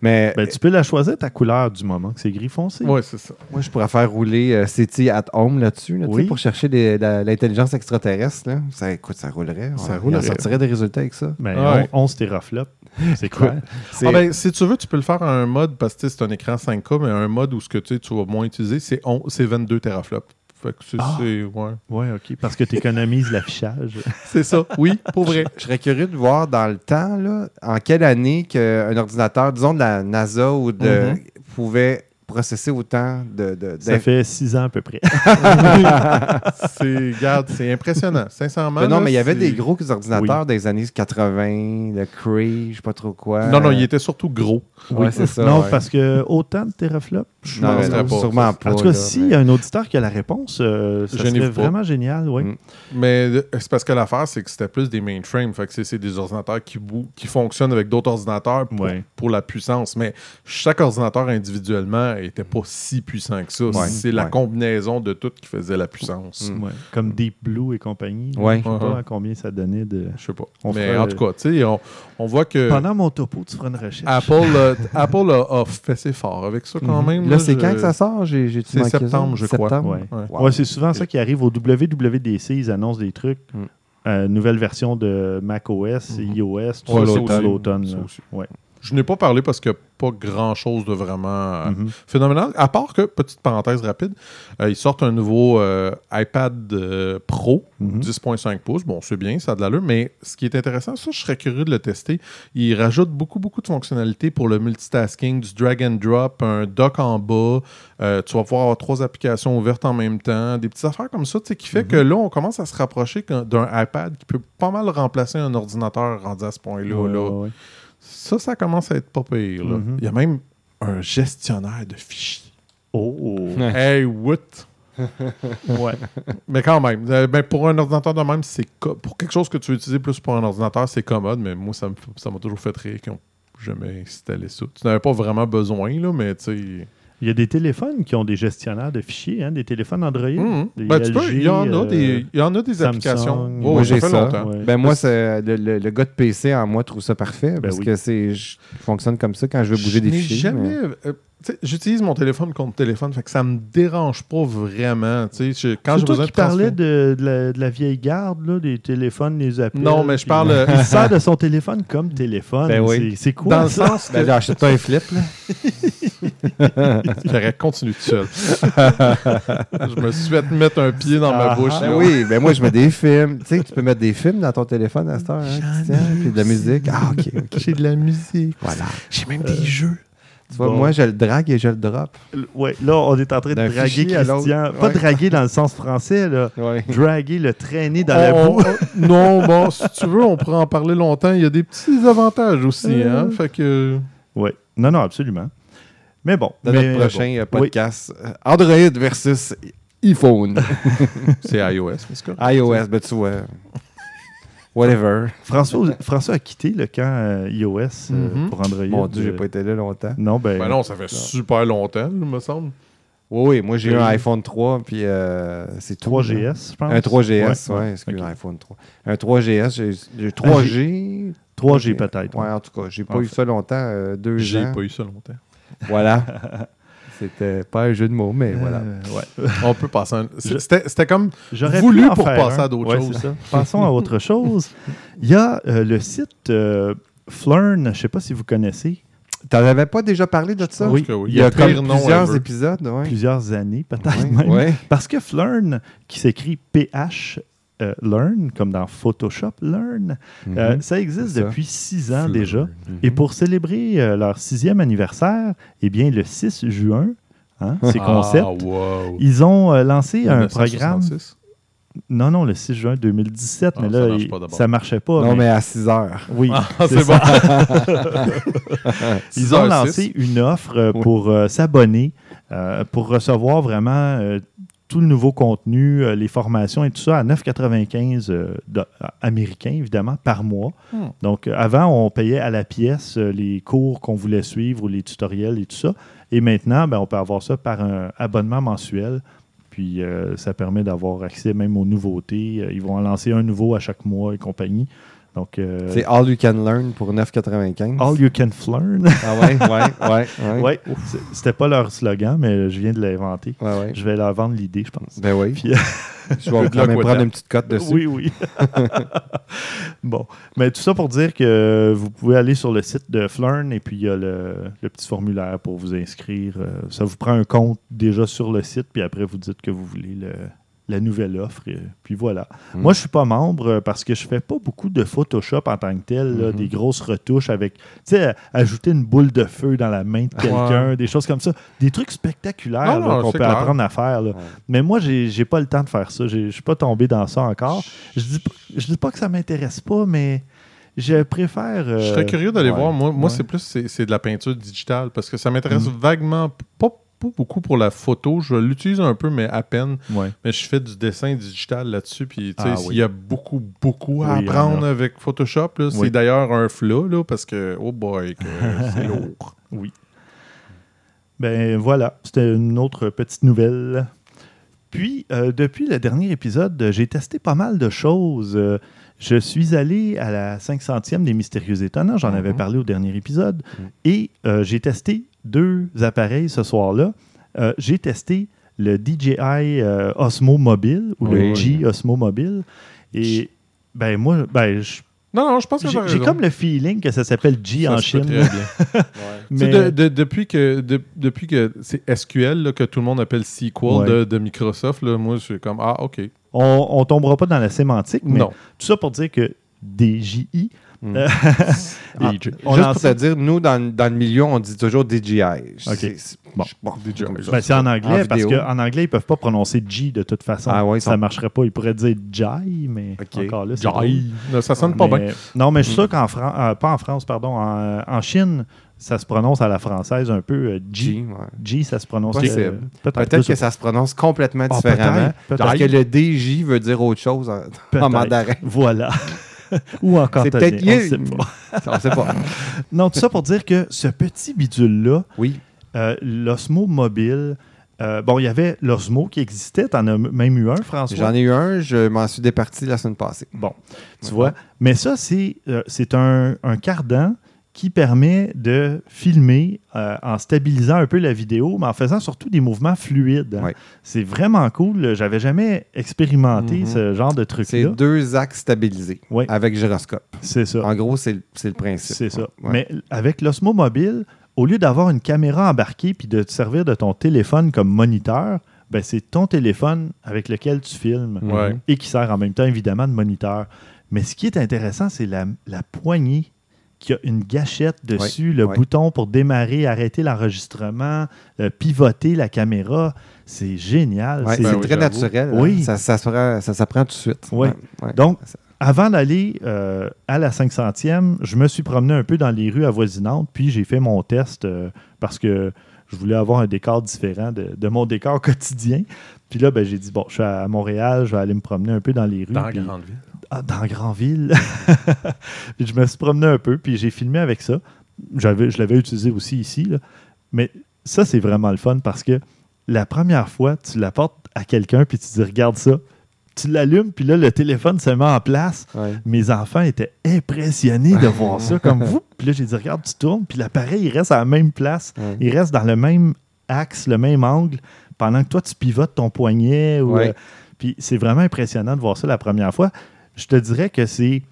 Mais Ben, tu peux la choisir ta couleur du moment que c'est gris foncé. Ouais, c'est ça. moi, je pourrais faire rouler euh, CT at home là-dessus, là, tu sais, Oui. pour chercher l'intelligence extraterrestre. Là. Ça, écoute, ça roulerait. Ça On- roulerait. On sortirait des résultats avec ça. Ben, Ouais. on- 11 teraflops. C'est quoi? Ah ben, si tu veux, tu peux le faire à un mode, parce que c'est un écran 5K, mais un mode où ce que tu sais, tu vas moins utiliser, c'est 22 teraflops. Fait que c'est, Ah. c'est- ouais. Ouais, OK. Parce que tu économises l'affichage. C'est ça, oui, pour vrai. Je serais curieux de voir dans le temps, là, en quelle année qu'un ordinateur, disons de la NASA ou de, Mhm. pouvait processer autant de. de- Ça fait 6 ans à peu près. c'est, regarde, c'est impressionnant. Sincèrement. Mais non, là, mais il y avait des gros ordinateurs des années 80, le Cree, je sais pas trop quoi. Non, non, il était surtout gros. Ouais, c'est ça. non, ouais. parce que autant de teraflops, je Non, non, pas, sûrement ça. pas. En tout cas, s'il mais- y a un auditeur qui a la réponse, euh, ça serait vraiment génial, oui. Mm. Mais euh, c'est parce que l'affaire, c'est que c'était plus des mainframes. Fait que c'est, des ordinateurs qui, qui fonctionnent avec d'autres ordinateurs pour, Ouais. pour la puissance. Mais chaque ordinateur individuellement était pas si puissant que ça. Ouais, c'est la combinaison de tout qui faisait la puissance. Mm. Ouais. Comme Deep Blue et compagnie. Je sais pas Uh-huh. à combien ça donnait de. Je sais pas. On mais en tout cas, tu sais, on, on voit que Pendant mon topo, tu feras une recherche. Apple, euh, Apple a, a fait ses fort avec ça quand Mhm. même. Là, c'est je- quand que ça sort? J'ai, j'ai C'est septembre, je crois. Ouais, Ouais. Wow. Ouais, c'est souvent ça qui arrive au WWDC. Ils annoncent des trucs. Mm. Euh, nouvelle version de macOS, Mhm. iOS, tout Ouais, ça, c'est l'automne. Ça là. aussi. Ouais. Je n'ai pas parlé parce qu'il n'y a pas grand-chose de vraiment euh, Mhm. phénoménal. À part que, petite parenthèse rapide, euh, ils sortent un nouveau euh, iPad Pro, Mhm. 10.5 pouces. Bon, c'est bien, ça a de l'allure, mais ce qui est intéressant, ça, je serais curieux de le tester. Ils rajoutent beaucoup, beaucoup de fonctionnalités pour le multitasking, du drag and drop, un dock en bas. Tu vas pouvoir avoir trois applications ouvertes en même temps, des petites affaires comme ça, tu sais, qui fait Mhm. que là, on commence à se rapprocher d'un iPad qui peut pas mal remplacer un ordinateur rendu à ce point-là. Ouais, là. ouais, ouais. Ça, ça commence à être pas pire. là. Mhm. Il y a même un gestionnaire de fichiers. Oh! Hey, what? ouais. Mais quand même, euh, ben, pour un ordinateur de même, c'est co- pour quelque chose que tu veux utiliser plus pour un ordinateur, c'est commode, mais moi, ça m'a toujours fait rire qu'ils ont jamais installé ça. Tu n'avais pas vraiment besoin, là, mais tu sais. Il y a des téléphones qui ont des gestionnaires de fichiers, hein, des téléphones Android. Mhm. Des Ben, tu peux, il y en a LG, des, il y en a des Samsung. applications. Moi, Oh, Moi, ça j'ai fait ça. longtemps. Ouais. Ben moi, c'est, le, le- le gars de PC en moi trouve ça parfait Ben parce oui. que c'est je fonctionne comme ça quand je veux bouger Je des n'ai fichiers. jamais. mais- euh, J'utilise mon téléphone contre téléphone, fait que ça me dérange pas vraiment. tu sais, je- Quand C'est j'ai toi besoin qui de transférer- parlais de, de la, de la vieille garde, là, des téléphones, les appels. Non, mais je parle, euh, Il se sert de son téléphone comme téléphone. Ben oui. C'est- quoi Dans le ça? sens que. Ben, j'achète pas un flip, là. Correct, continue tout seul. je me suis fait mettre un pied dans ma Ah, bouche. Ben là. oui, ben moi, je mets des films. Tu sais, tu peux mettre des films dans ton téléphone à cette heure, hein, J'en Christian, ai puis de la musique. Ah, OK, OK. J'ai de la musique. Voilà. J'ai même Euh, des jeux. Tu vois, Bon. moi, je le drague et je le drop. Ouais, là, on est en train de draguer. Christian. Pas Ouais. draguer dans le sens français, là. Ouais. Draguer, le traîner dans la boue. on- non, bon, si tu veux, on pourrait en parler longtemps. Il y a des petits avantages aussi. Euh. Hein? Fait que. Ouais. Non, non, absolument. Mais bon. Dans mais notre prochain euh, Oui. podcast, euh, Android versus iPhone. C'est iOS, mais c'est quoi? iOS, ben tu vois. Whatever. François, François a quitté le camp euh, iOS euh, Mhm. pour Android. Mon Dieu, j'ai Euh, pas été là longtemps. Non, ben. Ben non, ça fait super longtemps, il me semble. Oui, oui, moi j'ai eu Oui. un iPhone 3, puis euh, c'est tout. 3GS, je pense. Un 3GS, Ouais, ouais, ouais. excuse, Ok. un iPhone 3. Un 3GS, j'ai j'ai 3G. 3G peut-être. Ouais, en tout cas, j'ai pas En eu ça longtemps, euh, deux J'ai ans. pas eu ça longtemps. Voilà. C'était pas un jeu de mots, mais voilà. Euh, ouais. On peut passer un... C'était c'était comme... J'aurais Voulu pour faire passer un. à d'autres Ouais, choses. ça. Passons à autre chose. Il y a euh, le site euh, Flurn, je ne sais pas si vous connaissez, T'en avais pas déjà parlé de ça? que oui. Il y a, comme plusieurs épisodes, ouais. plusieurs années peut-être Ouais, même. ouais. Parce que Flurn, qui s'écrit euh, Learn, comme dans Photoshop Learn. Mhm. Euh, ça existe depuis six ans Fleur. déjà. Mhm. Et pour célébrer euh, leur sixième anniversaire, eh bien, le 6 juin, hein, c'est concept, Ah, wow. ils ont euh, lancé un programme. 1966? Non, non, le 6 juin 2017, Ah, mais ça là, marche pas ça marchait pas. Non, mais- mais à 6 heures. Oui, Ah, c'est bon. Ils ont 6h06. lancé une offre euh, Oui. pour s'abonner, euh, pour recevoir vraiment euh, tout le nouveau contenu, euh, les formations et tout ça à 9,95 euh, do- américains, évidemment, par mois. Hmm. Donc, euh, avant, on payait à la pièce euh, les cours qu'on voulait suivre ou les tutoriels et tout ça. Et maintenant, ben, on peut avoir ça par un abonnement mensuel. Puis, euh, ça permet d'avoir accès même aux nouveautés. Euh, Ils vont en lancer un nouveau à chaque mois et compagnie. Donc, euh, C'est All You Can Learn pour 9,95. All You Can Learn. Ah ouais, ouais, ouais. ouais. Ouais, c'était pas leur slogan, mais je viens de l'inventer. Ouais, ouais. Je vais leur vendre l'idée, je pense. Ben oui. Puis- je vais quand même prendre une petite cote dessus. Oui, oui. bon, mais tout ça pour dire que vous pouvez aller sur le site de Flurn et puis il y a le, le petit formulaire pour vous inscrire. Euh, Ça vous prend un compte déjà sur le site, puis après vous dites que vous voulez le- la nouvelle offre. et puis voilà. Mm. Moi, je suis pas membre euh, parce que je fais pas beaucoup de Photoshop en tant que tel, là, Mhm. des grosses retouches avec, tu sais, ajouter une boule de feu dans la main de quelqu'un, des choses comme ça. Des trucs spectaculaires qu'on peut clair. apprendre à faire. là. Ouais. Mais moi, j'ai pas le temps de faire ça. Je suis pas tombé dans ça encore. Je dis je dis pas que ça m'intéresse pas, mais je préfère. euh, Je serais curieux d'aller ouais. voir. Moi, moi Ouais. c'est plus c'est, c'est de la peinture digitale parce que ça m'intéresse Mm. vaguement, pas, pas beaucoup pour la photo. Je l'utilise un peu, mais à peine. ouais. Mais je fais du dessin digital là-dessus. Puis, tu sais, Ah, oui. y a beaucoup, beaucoup à Oui, il apprendre a. avec Photoshop, c'est d'ailleurs un flou, là, parce que, oh boy, que c'est lourd. Oui. Ben voilà, c'était une autre petite nouvelle. Puis, euh, depuis le dernier épisode, j'ai testé pas mal de choses. Euh, je suis allé à la 500e des Mystérieux Étonnants, j'en avais Mhm. parlé au dernier épisode, Mhm. et euh, j'ai testé deux appareils ce soir-là. Euh, j'ai testé le DJI euh, Osmo Mobile, ou le. G Osmo Mobile, et ben moi, ben, je- Non, non, je pense que j'ai comme le feeling que ça s'appelle G Ça en Chine. très bien. Mais, de- de- depuis que, de- depuis que c'est SQL là, que tout le monde appelle SQL Ouais. de, de Microsoft, là, moi, je suis comme Ah, OK. on, on tombera pas dans la sémantique, mais non. tout ça pour dire que DJI, Mm. Euh, Ah, on Juste pour te dire, nous, dans, dans le milieu, on dit toujours DJI. C'est- Bon. ben, c'est en En anglais, parce qu'en anglais, ils peuvent pas prononcer G de toute façon. Ah ouais, ça sont- marcherait pas. Ils pourraient dire Jai, mais Ok. encore là. Jai. Non, ça sonne pas Mais- bien. Non, mais je suis Mm. sûr qu'en France, pas en France, pardon, en, en Chine, ça se prononce à la française un peu. euh, G. G, ouais. G, ça se prononce euh, peut-être. Que ça se prononce complètement Ah, différemment. Parce que le DJ veut dire autre chose en, en mandarin. Voilà. Ou encore C'est peut-être lié. on. On sait pas. Non, tout ça pour dire que ce petit bidule-là, Oui. Euh, L'Osmo mobile, euh, bon, il y avait l'Osmo qui existait. Tu en as même eu un, François? J'en ai eu un, je m'en suis départi la semaine passée. Bon, tu Ouais. vois. Mais ça, c'est euh, un, un cardan qui permet de filmer euh, en stabilisant un peu la vidéo, mais en faisant surtout des mouvements fluides. hein. C'est vraiment cool. J'avais jamais expérimenté Mhm. ce genre de C'est truc-là. deux axes stabilisés Oui. avec gyroscope. C'est ça. En gros, c'est le, c'est le principe. C'est ça. Ouais. Mais avec l'Osmo Mobile, au lieu d'avoir une caméra embarquée puis de te servir de ton téléphone comme moniteur, ben c'est ton téléphone avec lequel tu filmes. Ouais. et qui sert en même temps évidemment de moniteur. Mais ce qui est intéressant, c'est la, la poignée qui a une gâchette dessus, le bouton pour démarrer, arrêter l'enregistrement, euh, pivoter la caméra. C'est génial. C'est- Ben oui, très naturel. hein. Oui. Ça, ça, se prend- ça s'apprend tout de suite. Donc, avant d'aller euh, à la 500e, je me suis promené un peu dans les rues avoisinantes, puis j'ai fait mon test euh, parce que je voulais avoir un décor différent de, de mon décor quotidien. Puis là, ben, j'ai dit, bon, je suis à Montréal, je vais aller me promener un peu dans les rues. Dans la grande ville. Ah, dans Grandville. puis je me suis promené un peu, puis j'ai filmé avec ça. Je l'avais utilisé aussi ici. là. Mais ça, c'est vraiment le fun parce que la première fois, tu l'apportes à quelqu'un, puis tu dis, regarde ça. Tu l'allumes, puis là, le téléphone se met en place. Ouais. Mes enfants étaient impressionnés de voir ça comme vous. Puis là, j'ai dit, regarde, tu tournes, puis l'appareil, il reste à la même place. Ouais. Il reste dans le même axe, le même angle, pendant que toi, tu pivotes ton poignet. ou, Ouais. euh, puis c'est vraiment impressionnant de voir ça la première fois. Je te dirais que c'est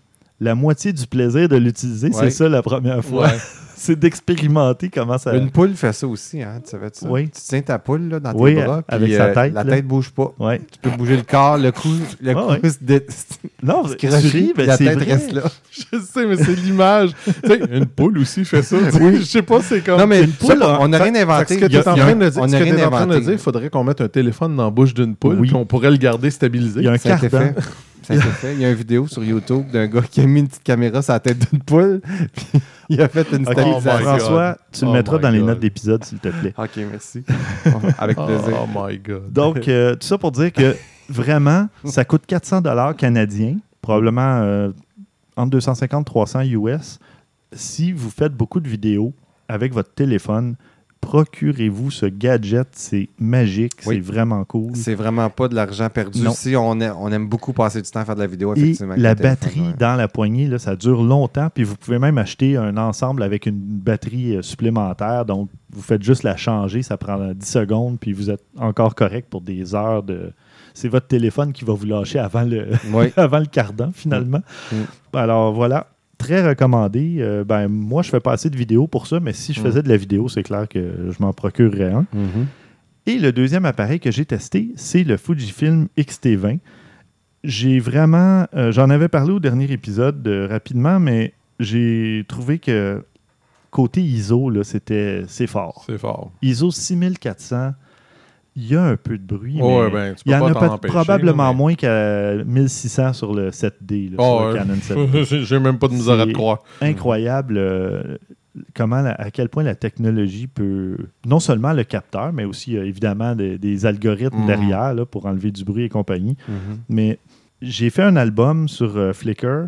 la moitié du plaisir de l'utiliser, Ouais. c'est ça la première fois. Ouais. c'est d'expérimenter comment ça. Une poule fait ça aussi, hein, tu savais ça? Oui. Tu tiens ta poule là, dans tes Oui, bras, avec puis, sa euh, tête, La tête bouge pas. Tu peux bouger le corps, le cou, le cou se dé- Non, puis mais la c'est tête vrai. reste là. Je sais, mais c'est l'image. une poule aussi fait ça. sais. Je sais pas, c'est comme. Non, mais Une poule, on n'a rien inventé. Ce que tu es en train de dire, on ce n'a que rien t'es en train de inventé. dire, il faudrait qu'on mette un téléphone dans la bouche d'une poule, Oui. puis on pourrait le garder stabilisé. Il y a un. Ça a été fait. Il y a une vidéo sur YouTube d'un gars qui a mis une petite caméra sur la tête d'une poule, puis il a fait une Oh stabilisation. God. François, tu le Oh mettras dans les notes d'épisode, s'il te plaît. Ok, merci. Avec Oh, plaisir. my God. Donc, euh, tout ça pour dire que vraiment, ça coûte 400 dollars canadiens, probablement euh, entre 250 et 300 US. Si vous faites beaucoup de vidéos avec votre téléphone, procurez-vous ce gadget? C'est magique, Oui. c'est vraiment cool. C'est vraiment pas de l'argent perdu. Non. Si on, a- on aime beaucoup passer du temps à faire de la vidéo, effectivement. la batterie ouais. dans la poignée, là, ça dure longtemps. Puis vous pouvez même acheter un ensemble avec une batterie euh, supplémentaire. Donc, vous faites juste la changer. Ça prend euh, 10 secondes. Puis vous êtes encore correct pour des heures de. C'est votre téléphone qui va vous lâcher avant le, Oui. avant le cardan, finalement. Mm. Alors voilà, très recommandé. Euh, ben, moi, je fais pas assez de vidéos pour ça, mais si je Mm. faisais de la vidéo, c'est clair que je m'en procurerais un. Mhm. Et le deuxième appareil que j'ai testé, c'est le Fujifilm X-T20. J'ai vraiment, euh, j'en avais parlé au dernier épisode euh, rapidement, mais j'ai trouvé que côté ISO, là, c'était, c'est fort. C'est fort. ISO 6400, il y a un peu de bruit, Oh, mais ben, il y en a probablement mais- moins qu'à 1600 sur le 7D, là, Oh, sur le ouais. Canon 7D. J'ai même pas de misère à te croire. incroyable euh, comment la- à quel point la technologie peut non seulement le capteur, mais aussi euh, évidemment des, des algorithmes Mhm. derrière là, pour enlever du bruit et compagnie. Mhm. Mais j'ai fait un album sur euh, Flickr.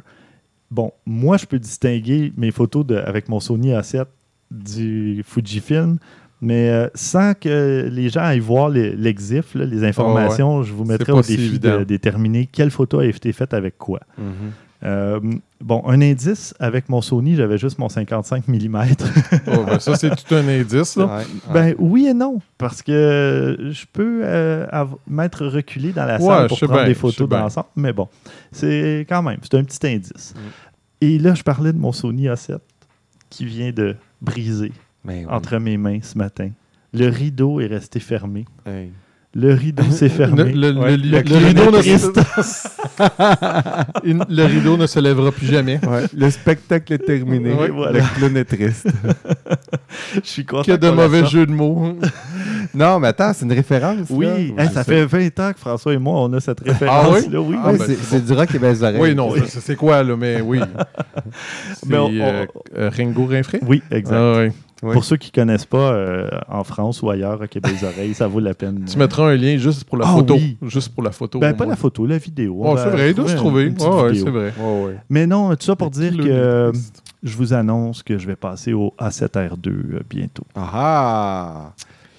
Bon, moi, je peux distinguer mes photos de- avec mon Sony A7 du Fujifilm, mais euh, sans que les gens aillent voir les- l'exif, là, les informations, je vous mettrai au défi de déterminer quelle photo a été faite avec quoi. Mhm. Euh, bon, un indice, avec mon Sony, j'avais juste mon 55 mm. Oh, ben, ça, c'est tout un indice. Là. Ouais, ouais. ben oui et non, parce que je peux euh, m'être reculé dans la salle pour prendre bien, des photos d'ensemble, mais bon, c'est quand même, c'est un petit indice. Mm. Et là, je parlais de mon Sony A7 qui vient de briser oui. entre mes mains ce matin. Le rideau est resté fermé. Hey. Le rideau s'est fermé. Le, le- Ouais, le- le le clown rideau ne se... Une- le rideau ne se lèvera plus jamais. Ouais, le spectacle est terminé. Oui, voilà. Le clown est triste. Je suis content. Que de mauvais jeux de mots. non, mais attends, c'est une référence. Oui, là. hey, Je ça fait 20 ans que François et moi, on a cette référence-là. oui, Ah, Ouais, ben, c'est du rock et belles oreilles. Oui, non, c'est quoi, là, mais oui. C'est Mais on- euh, euh, Ringo Rinfré? Oui, exact. Ah. Oui. Pour ceux qui ne connaissent pas, euh, en France ou ailleurs, à Québec des oreilles, ça vaut la peine. Tu mettras un lien juste pour la Ah, photo. oui. Juste pour la photo. Ben, pas moins. la photo, la vidéo. Oh, c'est vrai, il doit se trouver. Ouais, vidéo. c'est vrai. Ouais, ouais. Mais non, tout ça pour dire que euh, je vous annonce que je vais passer au A7R2 euh, bientôt. Ah ah!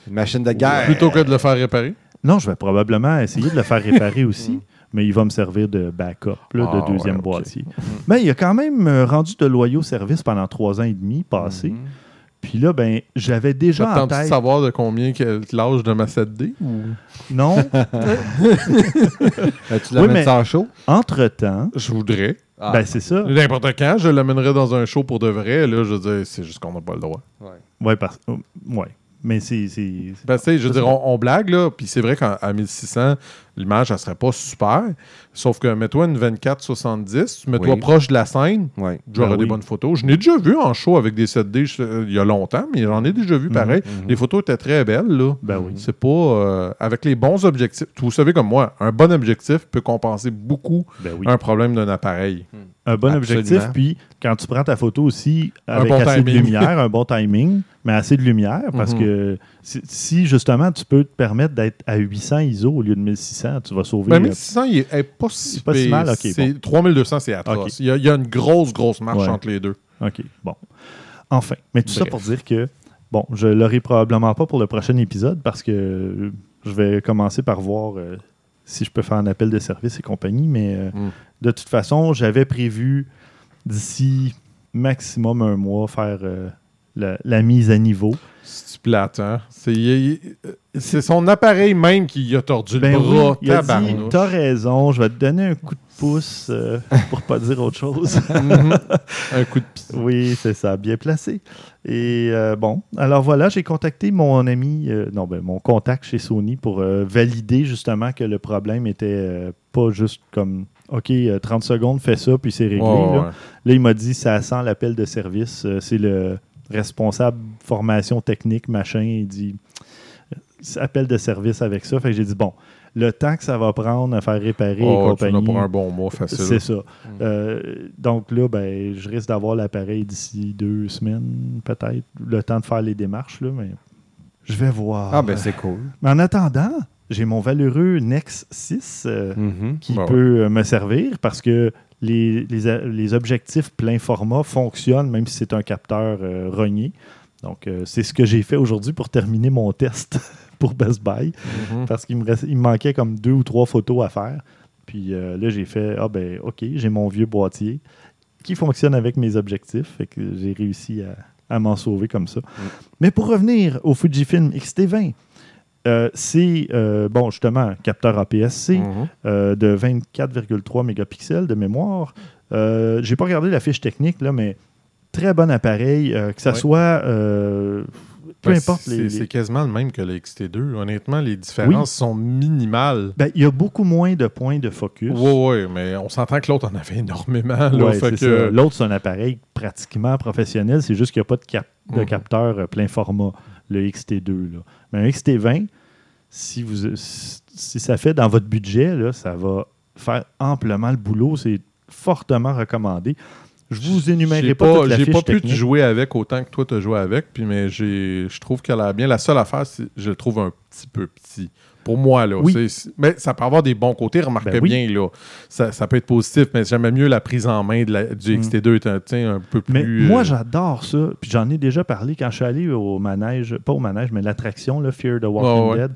Une machine de guerre. Plutôt que de le faire réparer. Non, je vais probablement essayer de le faire réparer aussi, mais il va me servir de backup, là, Ah, de deuxième ouais, ok. boîtier. Mais il a quand même rendu de loyaux services pendant trois ans et demi passés. Mhm. Puis là, ben, j'avais déjà en tête. savoir de combien que l'âge de ma 7D ou... Non, tu l'amènes mais- ça en chaud? entre-temps, Je voudrais. Ah. ben, c'est ça. N'importe quand, je l'amènerais dans un show pour de vrai. Là, je veux dire, c'est juste qu'on n'a pas le droit. Ouais. Ouais, parce... ouais. Mais c'est. c'est- Ben, tu sais, je veux dire, on, on blague, là, puis c'est vrai qu'à à 1600, l'image, elle serait pas super. Sauf que mets-toi une 24-70, mets-toi Oui. proche de la scène, Ouais. j'aurais Ben des oui. bonnes photos. Je n'ai déjà vu en show avec des 7D je- euh, il y a longtemps, mais j'en ai déjà vu pareil. Mhm. Les photos étaient très belles, là. Ben oui. C'est pas. euh, avec les bons objectifs. Vous savez comme moi, un bon objectif peut compenser beaucoup Ben oui. un problème d'un appareil. Un bon Absolument. objectif, puis quand tu prends ta photo aussi Un avec bon assez de timing. lumière, un bon timing, mais assez de lumière, parce Mhm. que si, si, justement tu peux te permettre d'être à 800 ISO au lieu de 1600, tu vas sauver. Ben, euh, 1600, il est, pas si, pas mal, ok, C'est- 3200, c'est atroce. Ok. Il, y a, il y a une grosse, grosse marche Ouais. entre les deux. OK, bon. Enfin, mais tout ça pour dire que, bon, je l'aurai probablement pas pour le prochain épisode parce que euh, je vais commencer par voir euh, si je peux faire un appel de service et compagnie, mais euh, Mm. de toute façon, j'avais prévu d'ici maximum un mois faire euh, la, la mise à niveau. C'est plate, hein? C'est son appareil même qui a tordu Ben le bras. oui, il t'as raison, je vais te donner un coup de pouce euh, pour pas dire autre chose. Mhm. Un coup de pied. oui, c'est ça, bien placé. Et euh, bon, alors voilà, j'ai contacté mon ami, euh, non, ben, mon contact chez Sony pour euh, valider justement que le problème était pas juste comme, OK, euh, 30 secondes, fais ça, puis c'est réglé. Là. ouais. Là, il m'a dit, ça sent l'appel de service. C'est le responsable formation technique, machin. Il dit, euh, appel de service avec ça. Fait que j'ai dit, bon, le temps que ça va prendre à faire réparer et Oh, tu as compagnie. pour un bon mois facile. C'est ça. Euh, donc là, ben, je risque d'avoir l'appareil d'ici deux semaines, peut-être. Le temps de faire les démarches, là, mais je vais voir. Ah, ben c'est cool. Mais en attendant, j'ai mon valeureux Nex 6 euh, Mhm. qui Ben peut me servir parce que les, les a- les objectifs plein format fonctionnent même si c'est un capteur euh, rogné. Donc, euh, c'est ce que j'ai fait aujourd'hui pour terminer mon test pour Best Buy Mhm. parce qu'il me, reste- il me manquait comme deux ou trois photos à faire. Puis euh, là, j'ai fait Ah, ben, OK, j'ai mon vieux boîtier qui fonctionne avec mes objectifs. Fait que j'ai réussi à, à m'en sauver comme ça. Mais pour revenir au Fujifilm X-T20, euh, c'est, euh, bon, justement, capteur APS-C Mhm. euh, de 24,3 mégapixels de mémoire. J'ai pas regardé la fiche technique, là, mais très bon appareil, que ça Ouais. soit. peu Ben, importe c'est- les. C'est quasiment le même que le XT2. Honnêtement, les différences sont minimales. Ben, il y a beaucoup moins de points de focus. Oui, oui, mais on s'entend que l'autre en avait énormément. Ouais, que-. L'autre, c'est un appareil pratiquement professionnel. C'est juste qu'il n'y a pas de, cap- de Mhm. capteur plein format, le XT2. là. Mais un XT20, si, vous, si ça fait dans votre budget, là, ça va faire amplement le boulot. C'est fortement recommandé. Je vous énumérerai J'ai pas, toute la J'ai pas pu jouer avec autant que toi tu as joué avec, puis mais je trouve qu'elle a bien. La seule affaire, c'est je le trouve un petit peu petit. Pour moi, là. Oui. Mais ça peut avoir des bons côtés, remarquez Ben oui. bien, là. Ça, ça peut être positif, mais j'aimais mieux la prise en main de la- du Mm. XT2 est un, tu sais, un peu plus. Mais moi, euh, j'adore ça. Puis j'en ai déjà parlé quand je suis allé au manège, pas au manège, mais l'attraction, le Fear the Walking ouais. Dead.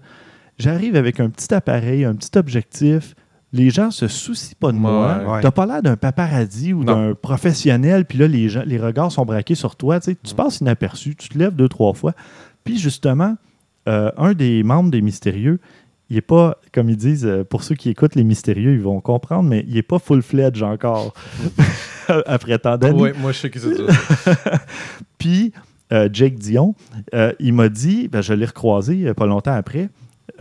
J'arrive avec un petit appareil, un petit objectif. Les gens se soucient pas de moi. Ouais, ouais. T'as pas l'air d'un paparazzi ou d'un professionnel, puis là, les, gens, les regards sont braqués sur toi. Tu, tu passes inaperçu, tu te lèves deux, trois fois. Puis justement, euh, un des membres des Mystérieux, il n'est pas, comme ils disent, euh, pour ceux qui écoutent les Mystérieux, ils vont comprendre, mais il n'est pas full-fledged encore. Après tant d'années. Ouais, moi, je sais qui c'est ça. Puis euh, Jake Dion, euh, il m'a dit, ben, je l'ai recroisé pas longtemps après,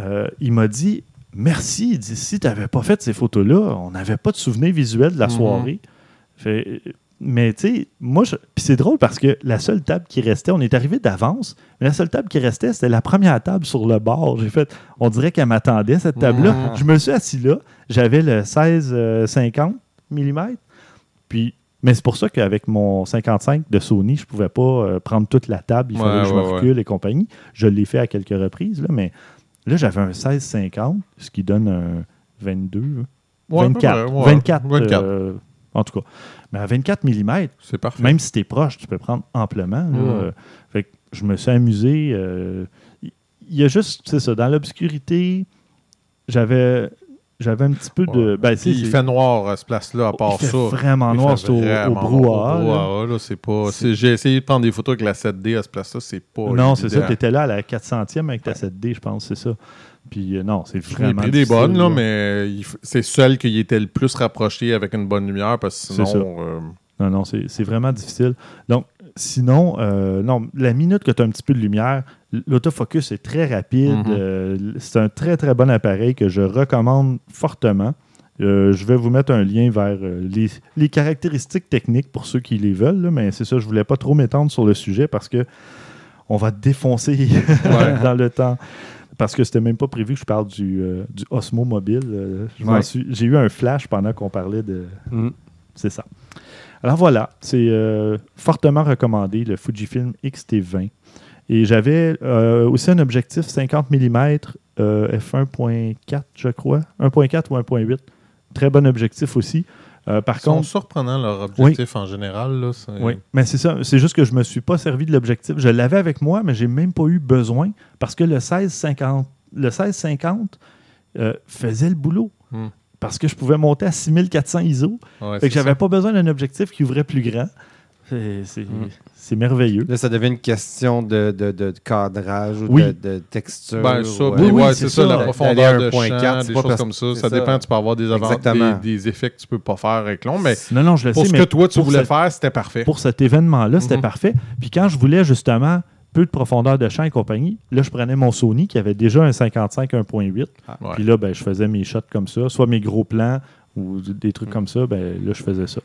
euh, il m'a dit Merci, il dit, si tu n'avais pas fait ces photos-là, on n'avait pas de souvenir visuel de la Mhm. soirée. Fait, mais tu sais, moi, je- puis c'est drôle parce que la seule table qui restait, on est arrivé d'avance, mais la seule table qui restait, c'était la première table sur le bord. J'ai fait, on dirait qu'elle m'attendait, cette table-là. Je me suis assis là, j'avais le 16-50 mm, puis, mais c'est pour ça qu'avec mon 55 de Sony, je ne pouvais pas euh, prendre toute la table. Il Ouais, fallait que je ouais, me ouais. recule et compagnie. Je l'ai fait à quelques reprises, là, mais là, j'avais un 1650, ce qui donne un 22. hein. Ouais, 24. à peu près, ouais. 24. 24. euh, en tout cas. Mais à 24 mm, C'est parfait. même si tu es proche, tu peux prendre amplement. là. Euh, fait que je me suis amusé. euh, Il y a juste, c'est ça, dans l'obscurité, j'avais j'avais un petit peu de. Ben, il fait noir à ce place-là, à part il fait ça. vraiment Il noir, fait c'est au, au vraiment noir. brouhaha. Au là. brouhaha, là, c'est pas. C'est- J'ai essayé de prendre des photos avec la 7D à ce place-là, c'est pas. Non, c'est ça. Tu étais là à la 400e avec ta 7D, je pense, c'est ça. Puis euh, non, c'est vraiment. pris des difficile, bonnes, là, mais il f- c'est celle qui était le plus rapproché avec une bonne lumière parce que C'est sinon. euh, Non, non, c'est c'est vraiment difficile. Donc, sinon, euh, non, la minute que tu as un petit peu de lumière, l'autofocus est très rapide. Mhm. c'est un très, très bon appareil que je recommande fortement. Euh, je vais vous mettre un lien vers euh, les, les caractéristiques techniques pour ceux qui les veulent, là, mais c'est ça, je voulais pas trop m'étendre sur le sujet parce que on va défoncer dans le temps. Parce que c'était même pas prévu que je parle du, euh, du Osmo Mobile. Euh, Ouais. J'ai eu un flash pendant qu'on parlait de, Mm. c'est ça. Alors voilà, c'est euh, fortement recommandé, le Fujifilm X-T20. Et j'avais aussi un objectif 50 mm euh, f1.4, je crois. 1.4 ou 1.8. Très bon objectif aussi. Euh, par Ils sont surprenants leur objectif en général. Là, oui, mais c'est ça. C'est juste que je me suis pas servi de l'objectif. Je l'avais avec moi, mais j'ai même pas eu besoin parce que le 1650, le 1650 euh, faisait le boulot. Hmm. Parce que je pouvais monter à 6400 ISO. Ouais, Fait que j'avais pas besoin d'un objectif qui ouvrait plus grand. C'est Mm. c'est merveilleux. Là, ça devient une question de, de- de cadrage ou Oui. de, de texture. Ben, ça, ou, puis Oui, oui, ouais, c'est ça, ça. la profondeur de 1.4, champ, des choses parce- comme ça. Ça ça. dépend, tu peux avoir des, avant- Exactement. des, des effets que tu peux pas faire avec long, mais Non, non, je le pour sais, ce mais que toi, tu voulais faire, c'était parfait. pour cet événement-là, c'était Mhm. parfait. Puis quand je voulais justement peu de profondeur de champ et compagnie, là, je prenais mon Sony qui avait déjà un 55 1.8. Ouais. Puis là, ben, je faisais mes shots comme ça, soit mes gros plans ou des trucs Mm. comme ça. Ben, là, je faisais ça.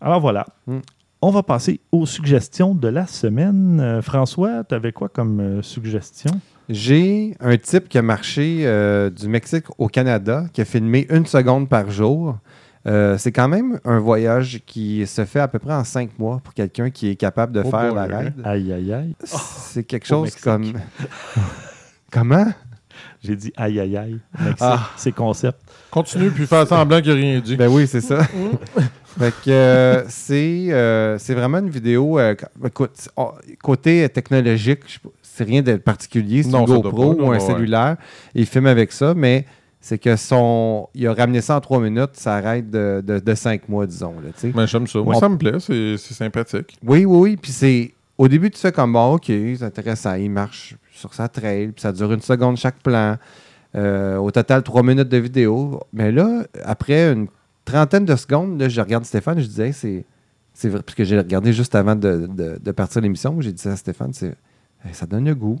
Alors voilà. Mm. On va passer aux suggestions de la semaine. Euh, François, tu avais quoi comme euh, suggestion? J'ai un type qui a marché euh, du Mexique au Canada, qui a filmé une seconde par jour. Euh, c'est quand même un voyage qui se fait à peu près en cinq mois pour quelqu'un qui est capable de Oh faire boy. la raid. Aïe, aïe, aïe. C'est quelque Au chose comme. Comment? J'ai dit aïe, aïe, aïe. Mexique, Ah. c'est concept. Continue, puis faire semblant qu'il n'y a rien dit. Ben oui, c'est ça. Fait que euh, c'est euh, c'est vraiment une vidéo. euh, écoute, oh, côté technologique, c'est rien de particulier. C'est Non, une GoPro pas, ou un ouais. cellulaire. Il filme avec ça, mais c'est que son. Il a ramené ça en trois minutes, ça arrête de, de, de cinq mois, disons. Là. Mais j'aime ça. Moi, On- ça me plaît. C'est c'est sympathique. Oui, oui, oui. Puis c'est. Au début, tu fais comme bon, OK, c'est intéressant. Il marche sur sa trail, puis ça dure une seconde chaque plan. Euh, au total, trois minutes de vidéo. Mais là, après une trentaine de secondes, là, je regarde Stéphane, je disais, c'est. C'est vrai, puisque j'ai regardé juste avant de, de- de partir l'émission, j'ai dit à Stéphane, c'est, hey, ça donne le goût.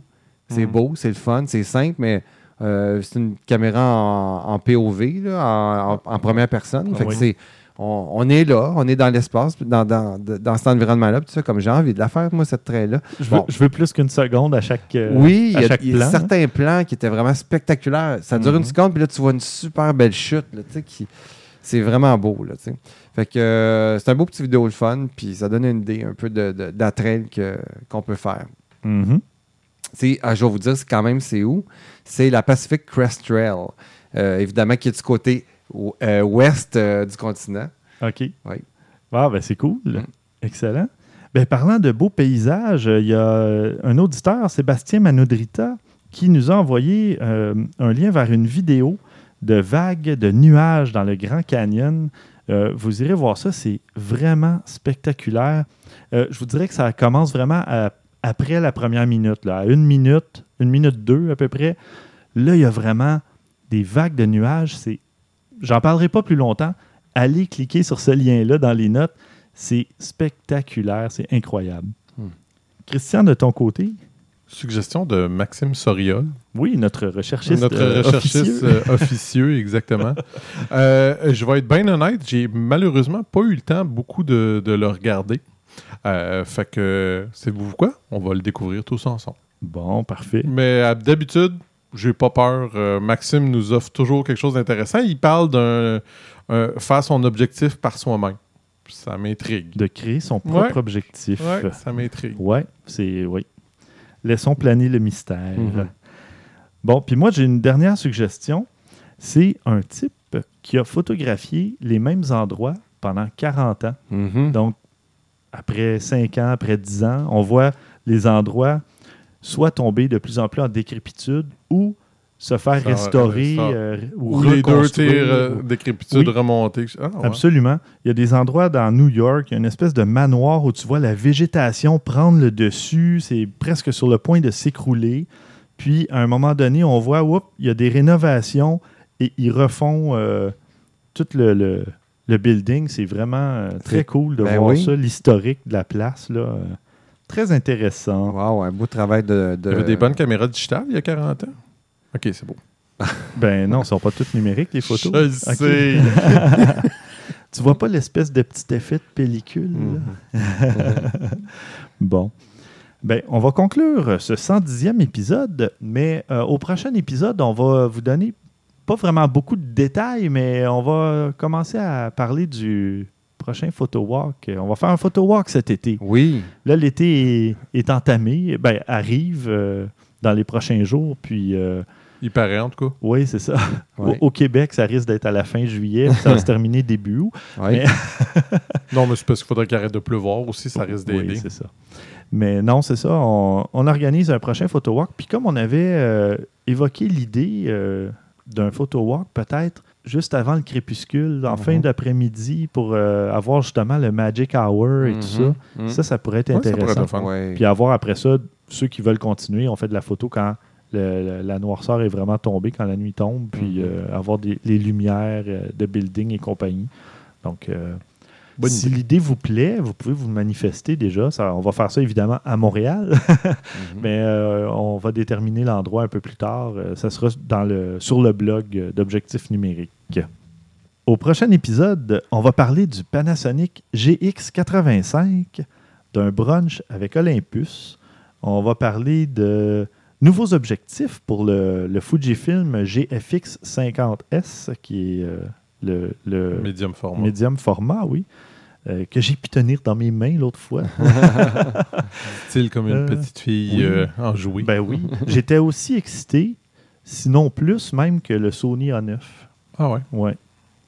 C'est Mm. beau, c'est le fun, c'est simple, mais euh, c'est une caméra en, en POV, là, en, en- en première personne. Ah Fait que c'est, on, on est là, on est dans l'espace, dans, dans, cet environnement-là. Comme j'ai envie de la faire, moi, cette trail-là. Je veux, Bon. je veux plus qu'une seconde à chaque, euh, oui, il à y y a plan. certains plans qui étaient vraiment spectaculaires. Ça dure une seconde, puis là, tu vois une super belle chute. Là, tu sais, qui, c'est vraiment beau. Là, fait que euh, c'est un beau petit vidéo le fun, puis ça donne une idée un peu de, de que- qu'on peut faire. Mhm. C'est, ah, je vais vous dire c'est quand même c'est où? C'est la Pacific Crest Trail. Euh, évidemment, qui est du côté euh, ouest du continent. OK. Oui. Ah, ben c'est cool. Mm. Excellent. Ben, parlant de beaux paysages, il y a un auditeur, Sébastien Manodrita, qui nous a envoyé un lien vers une vidéo de vagues de nuages dans le Grand Canyon. Euh, vous irez voir ça, c'est vraiment spectaculaire. Euh, je vous dirais que ça commence vraiment à- après la première minute, là, à une minute, une minute deux à peu près. Là, il y a vraiment des vagues de nuages. C'est, j'en parlerai pas plus longtemps. Allez cliquer sur ce lien-là dans les notes. C'est spectaculaire, c'est incroyable. Hmm. Christian, de ton côté, Suggestion de Maxime Soriol. oui, notre recherchiste, Notre euh, recherchiste officieux. euh, officieux, exactement. Euh, je vais être bien honnête, j'ai malheureusement pas eu le temps beaucoup de, de le regarder. Euh, fait que, savez-vous quoi? On va le découvrir tous ensemble. Bon, parfait. Mais d'habitude, j'ai pas peur. Maxime nous offre toujours quelque chose d'intéressant. Il parle d'un faire son objectif par soi-même. Ça m'intrigue. De créer son propre Ouais. objectif. Ouais, ça m'intrigue. Ouais, c'est oui. Laissons planer le mystère. Mhm. Bon, puis moi j'ai une dernière suggestion. C'est un type qui a photographié les mêmes endroits pendant 40 ans. Mhm. Donc, après 5 ans, après 10 ans, on voit les endroits soit tomber de plus en plus en décrépitude ou se faire Ça, restaurer ça. euh, ou Ou les deux reconstruire. tirs euh, décrépitude Oui. remontés. Ah, ouais. Absolument. Il y a des endroits dans New York, il y a une espèce de manoir où tu vois la végétation prendre le dessus, c'est presque sur le point de s'écrouler. Puis, à un moment donné, on voit, oups, il y a des rénovations et ils refont euh, tout le, le- le building. C'est vraiment euh, très cool de ben voir oui. ça, l'historique de la place. Là, très intéressant. Wow, un beau travail de. de- Il y avait des bonnes caméras digitales il y a 40 ans. Ok, c'est beau. Ben non, ils sont pas toutes numériques, les photos. Je le sais. Tu vois pas l'espèce de petit effet de pellicule? là? Mhm. Bon. Ben, on va conclure ce 110e épisode, mais euh, au prochain épisode, on va vous donner pas vraiment beaucoup de détails, mais on va commencer à parler du prochain photo walk. On va faire un photo walk cet été. Oui. Là, l'été est, est entamé, ben, arrive euh, dans les prochains jours, puis euh, Il paraît, en tout cas. oui, c'est ça. Au- Ouais. Au, Québec, ça risque d'être à la fin juillet, puis ça va se terminer début août. Ouais. Mais- Non, mais c'est parce qu'il faudrait qu'il arrête de pleuvoir aussi, ça risque d'aider. Oui, c'est ça. Mais non, c'est ça. On, on organise un prochain photo walk. Puis comme on avait euh, évoqué l'idée euh, d'un photo walk, peut-être juste avant le crépuscule, en fin Mhm. d'après-midi, pour euh, avoir justement le Magic Hour et tout ça. Mhm. Ça, ça pourrait être Ouais, ça pourrait intéressant. être fun. Ouais. Puis avoir après ça, ceux qui veulent continuer, on fait de la photo quand le- la noirceur est vraiment tombée, quand la nuit tombe, puis Mhm. euh, avoir des, les lumières euh, de building et compagnie. Donc, euh, Bonne si idée. l'idée vous plaît, vous pouvez vous manifester déjà. Ça, on va faire ça évidemment à Montréal, Mhm. mais euh, on va déterminer l'endroit un peu plus tard. Ça sera dans le, sur le blog d'Objectifs numériques. Au prochain épisode, on va parler du Panasonic GX85, d'un brunch avec Olympus. On va parler de nouveaux objectifs pour le, le Fujifilm GFX 50S, qui est euh, le, le Medium format. médium format, oui, euh, que j'ai pu tenir dans mes mains l'autre fois. Style comme une Euh, petite fille oui. enjouée. ben oui. J'étais aussi excité, sinon plus même que le Sony A9. ah ouais? Ouais.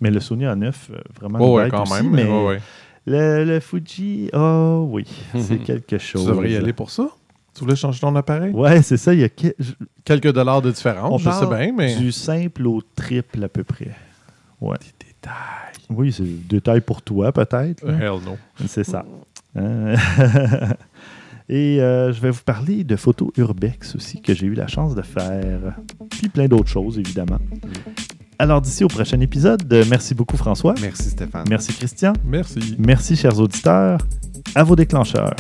Mais le Sony A9, euh, vraiment. Une ouais, quand aussi, même. mais ouais. Le, le Fuji, oh oui, c'est quelque Tu chose. devrais y aller pour ça? Tu voulais changer ton appareil? Ouais, c'est ça. Il y a que- Quelques dollars de différence, on je sais bien, mais. du simple au triple à peu près. Ouais. Des détails. Oui, c'est détail pour toi peut-être. là. Hell no. C'est ça. Hein? Et euh, je vais vous parler de photos urbex aussi, que j'ai eu la chance de faire. Puis plein d'autres choses, évidemment. Alors, d'ici au prochain épisode, merci beaucoup, François. Merci Stéphane. Merci, Christian. Merci. Merci, chers auditeurs. À vos déclencheurs.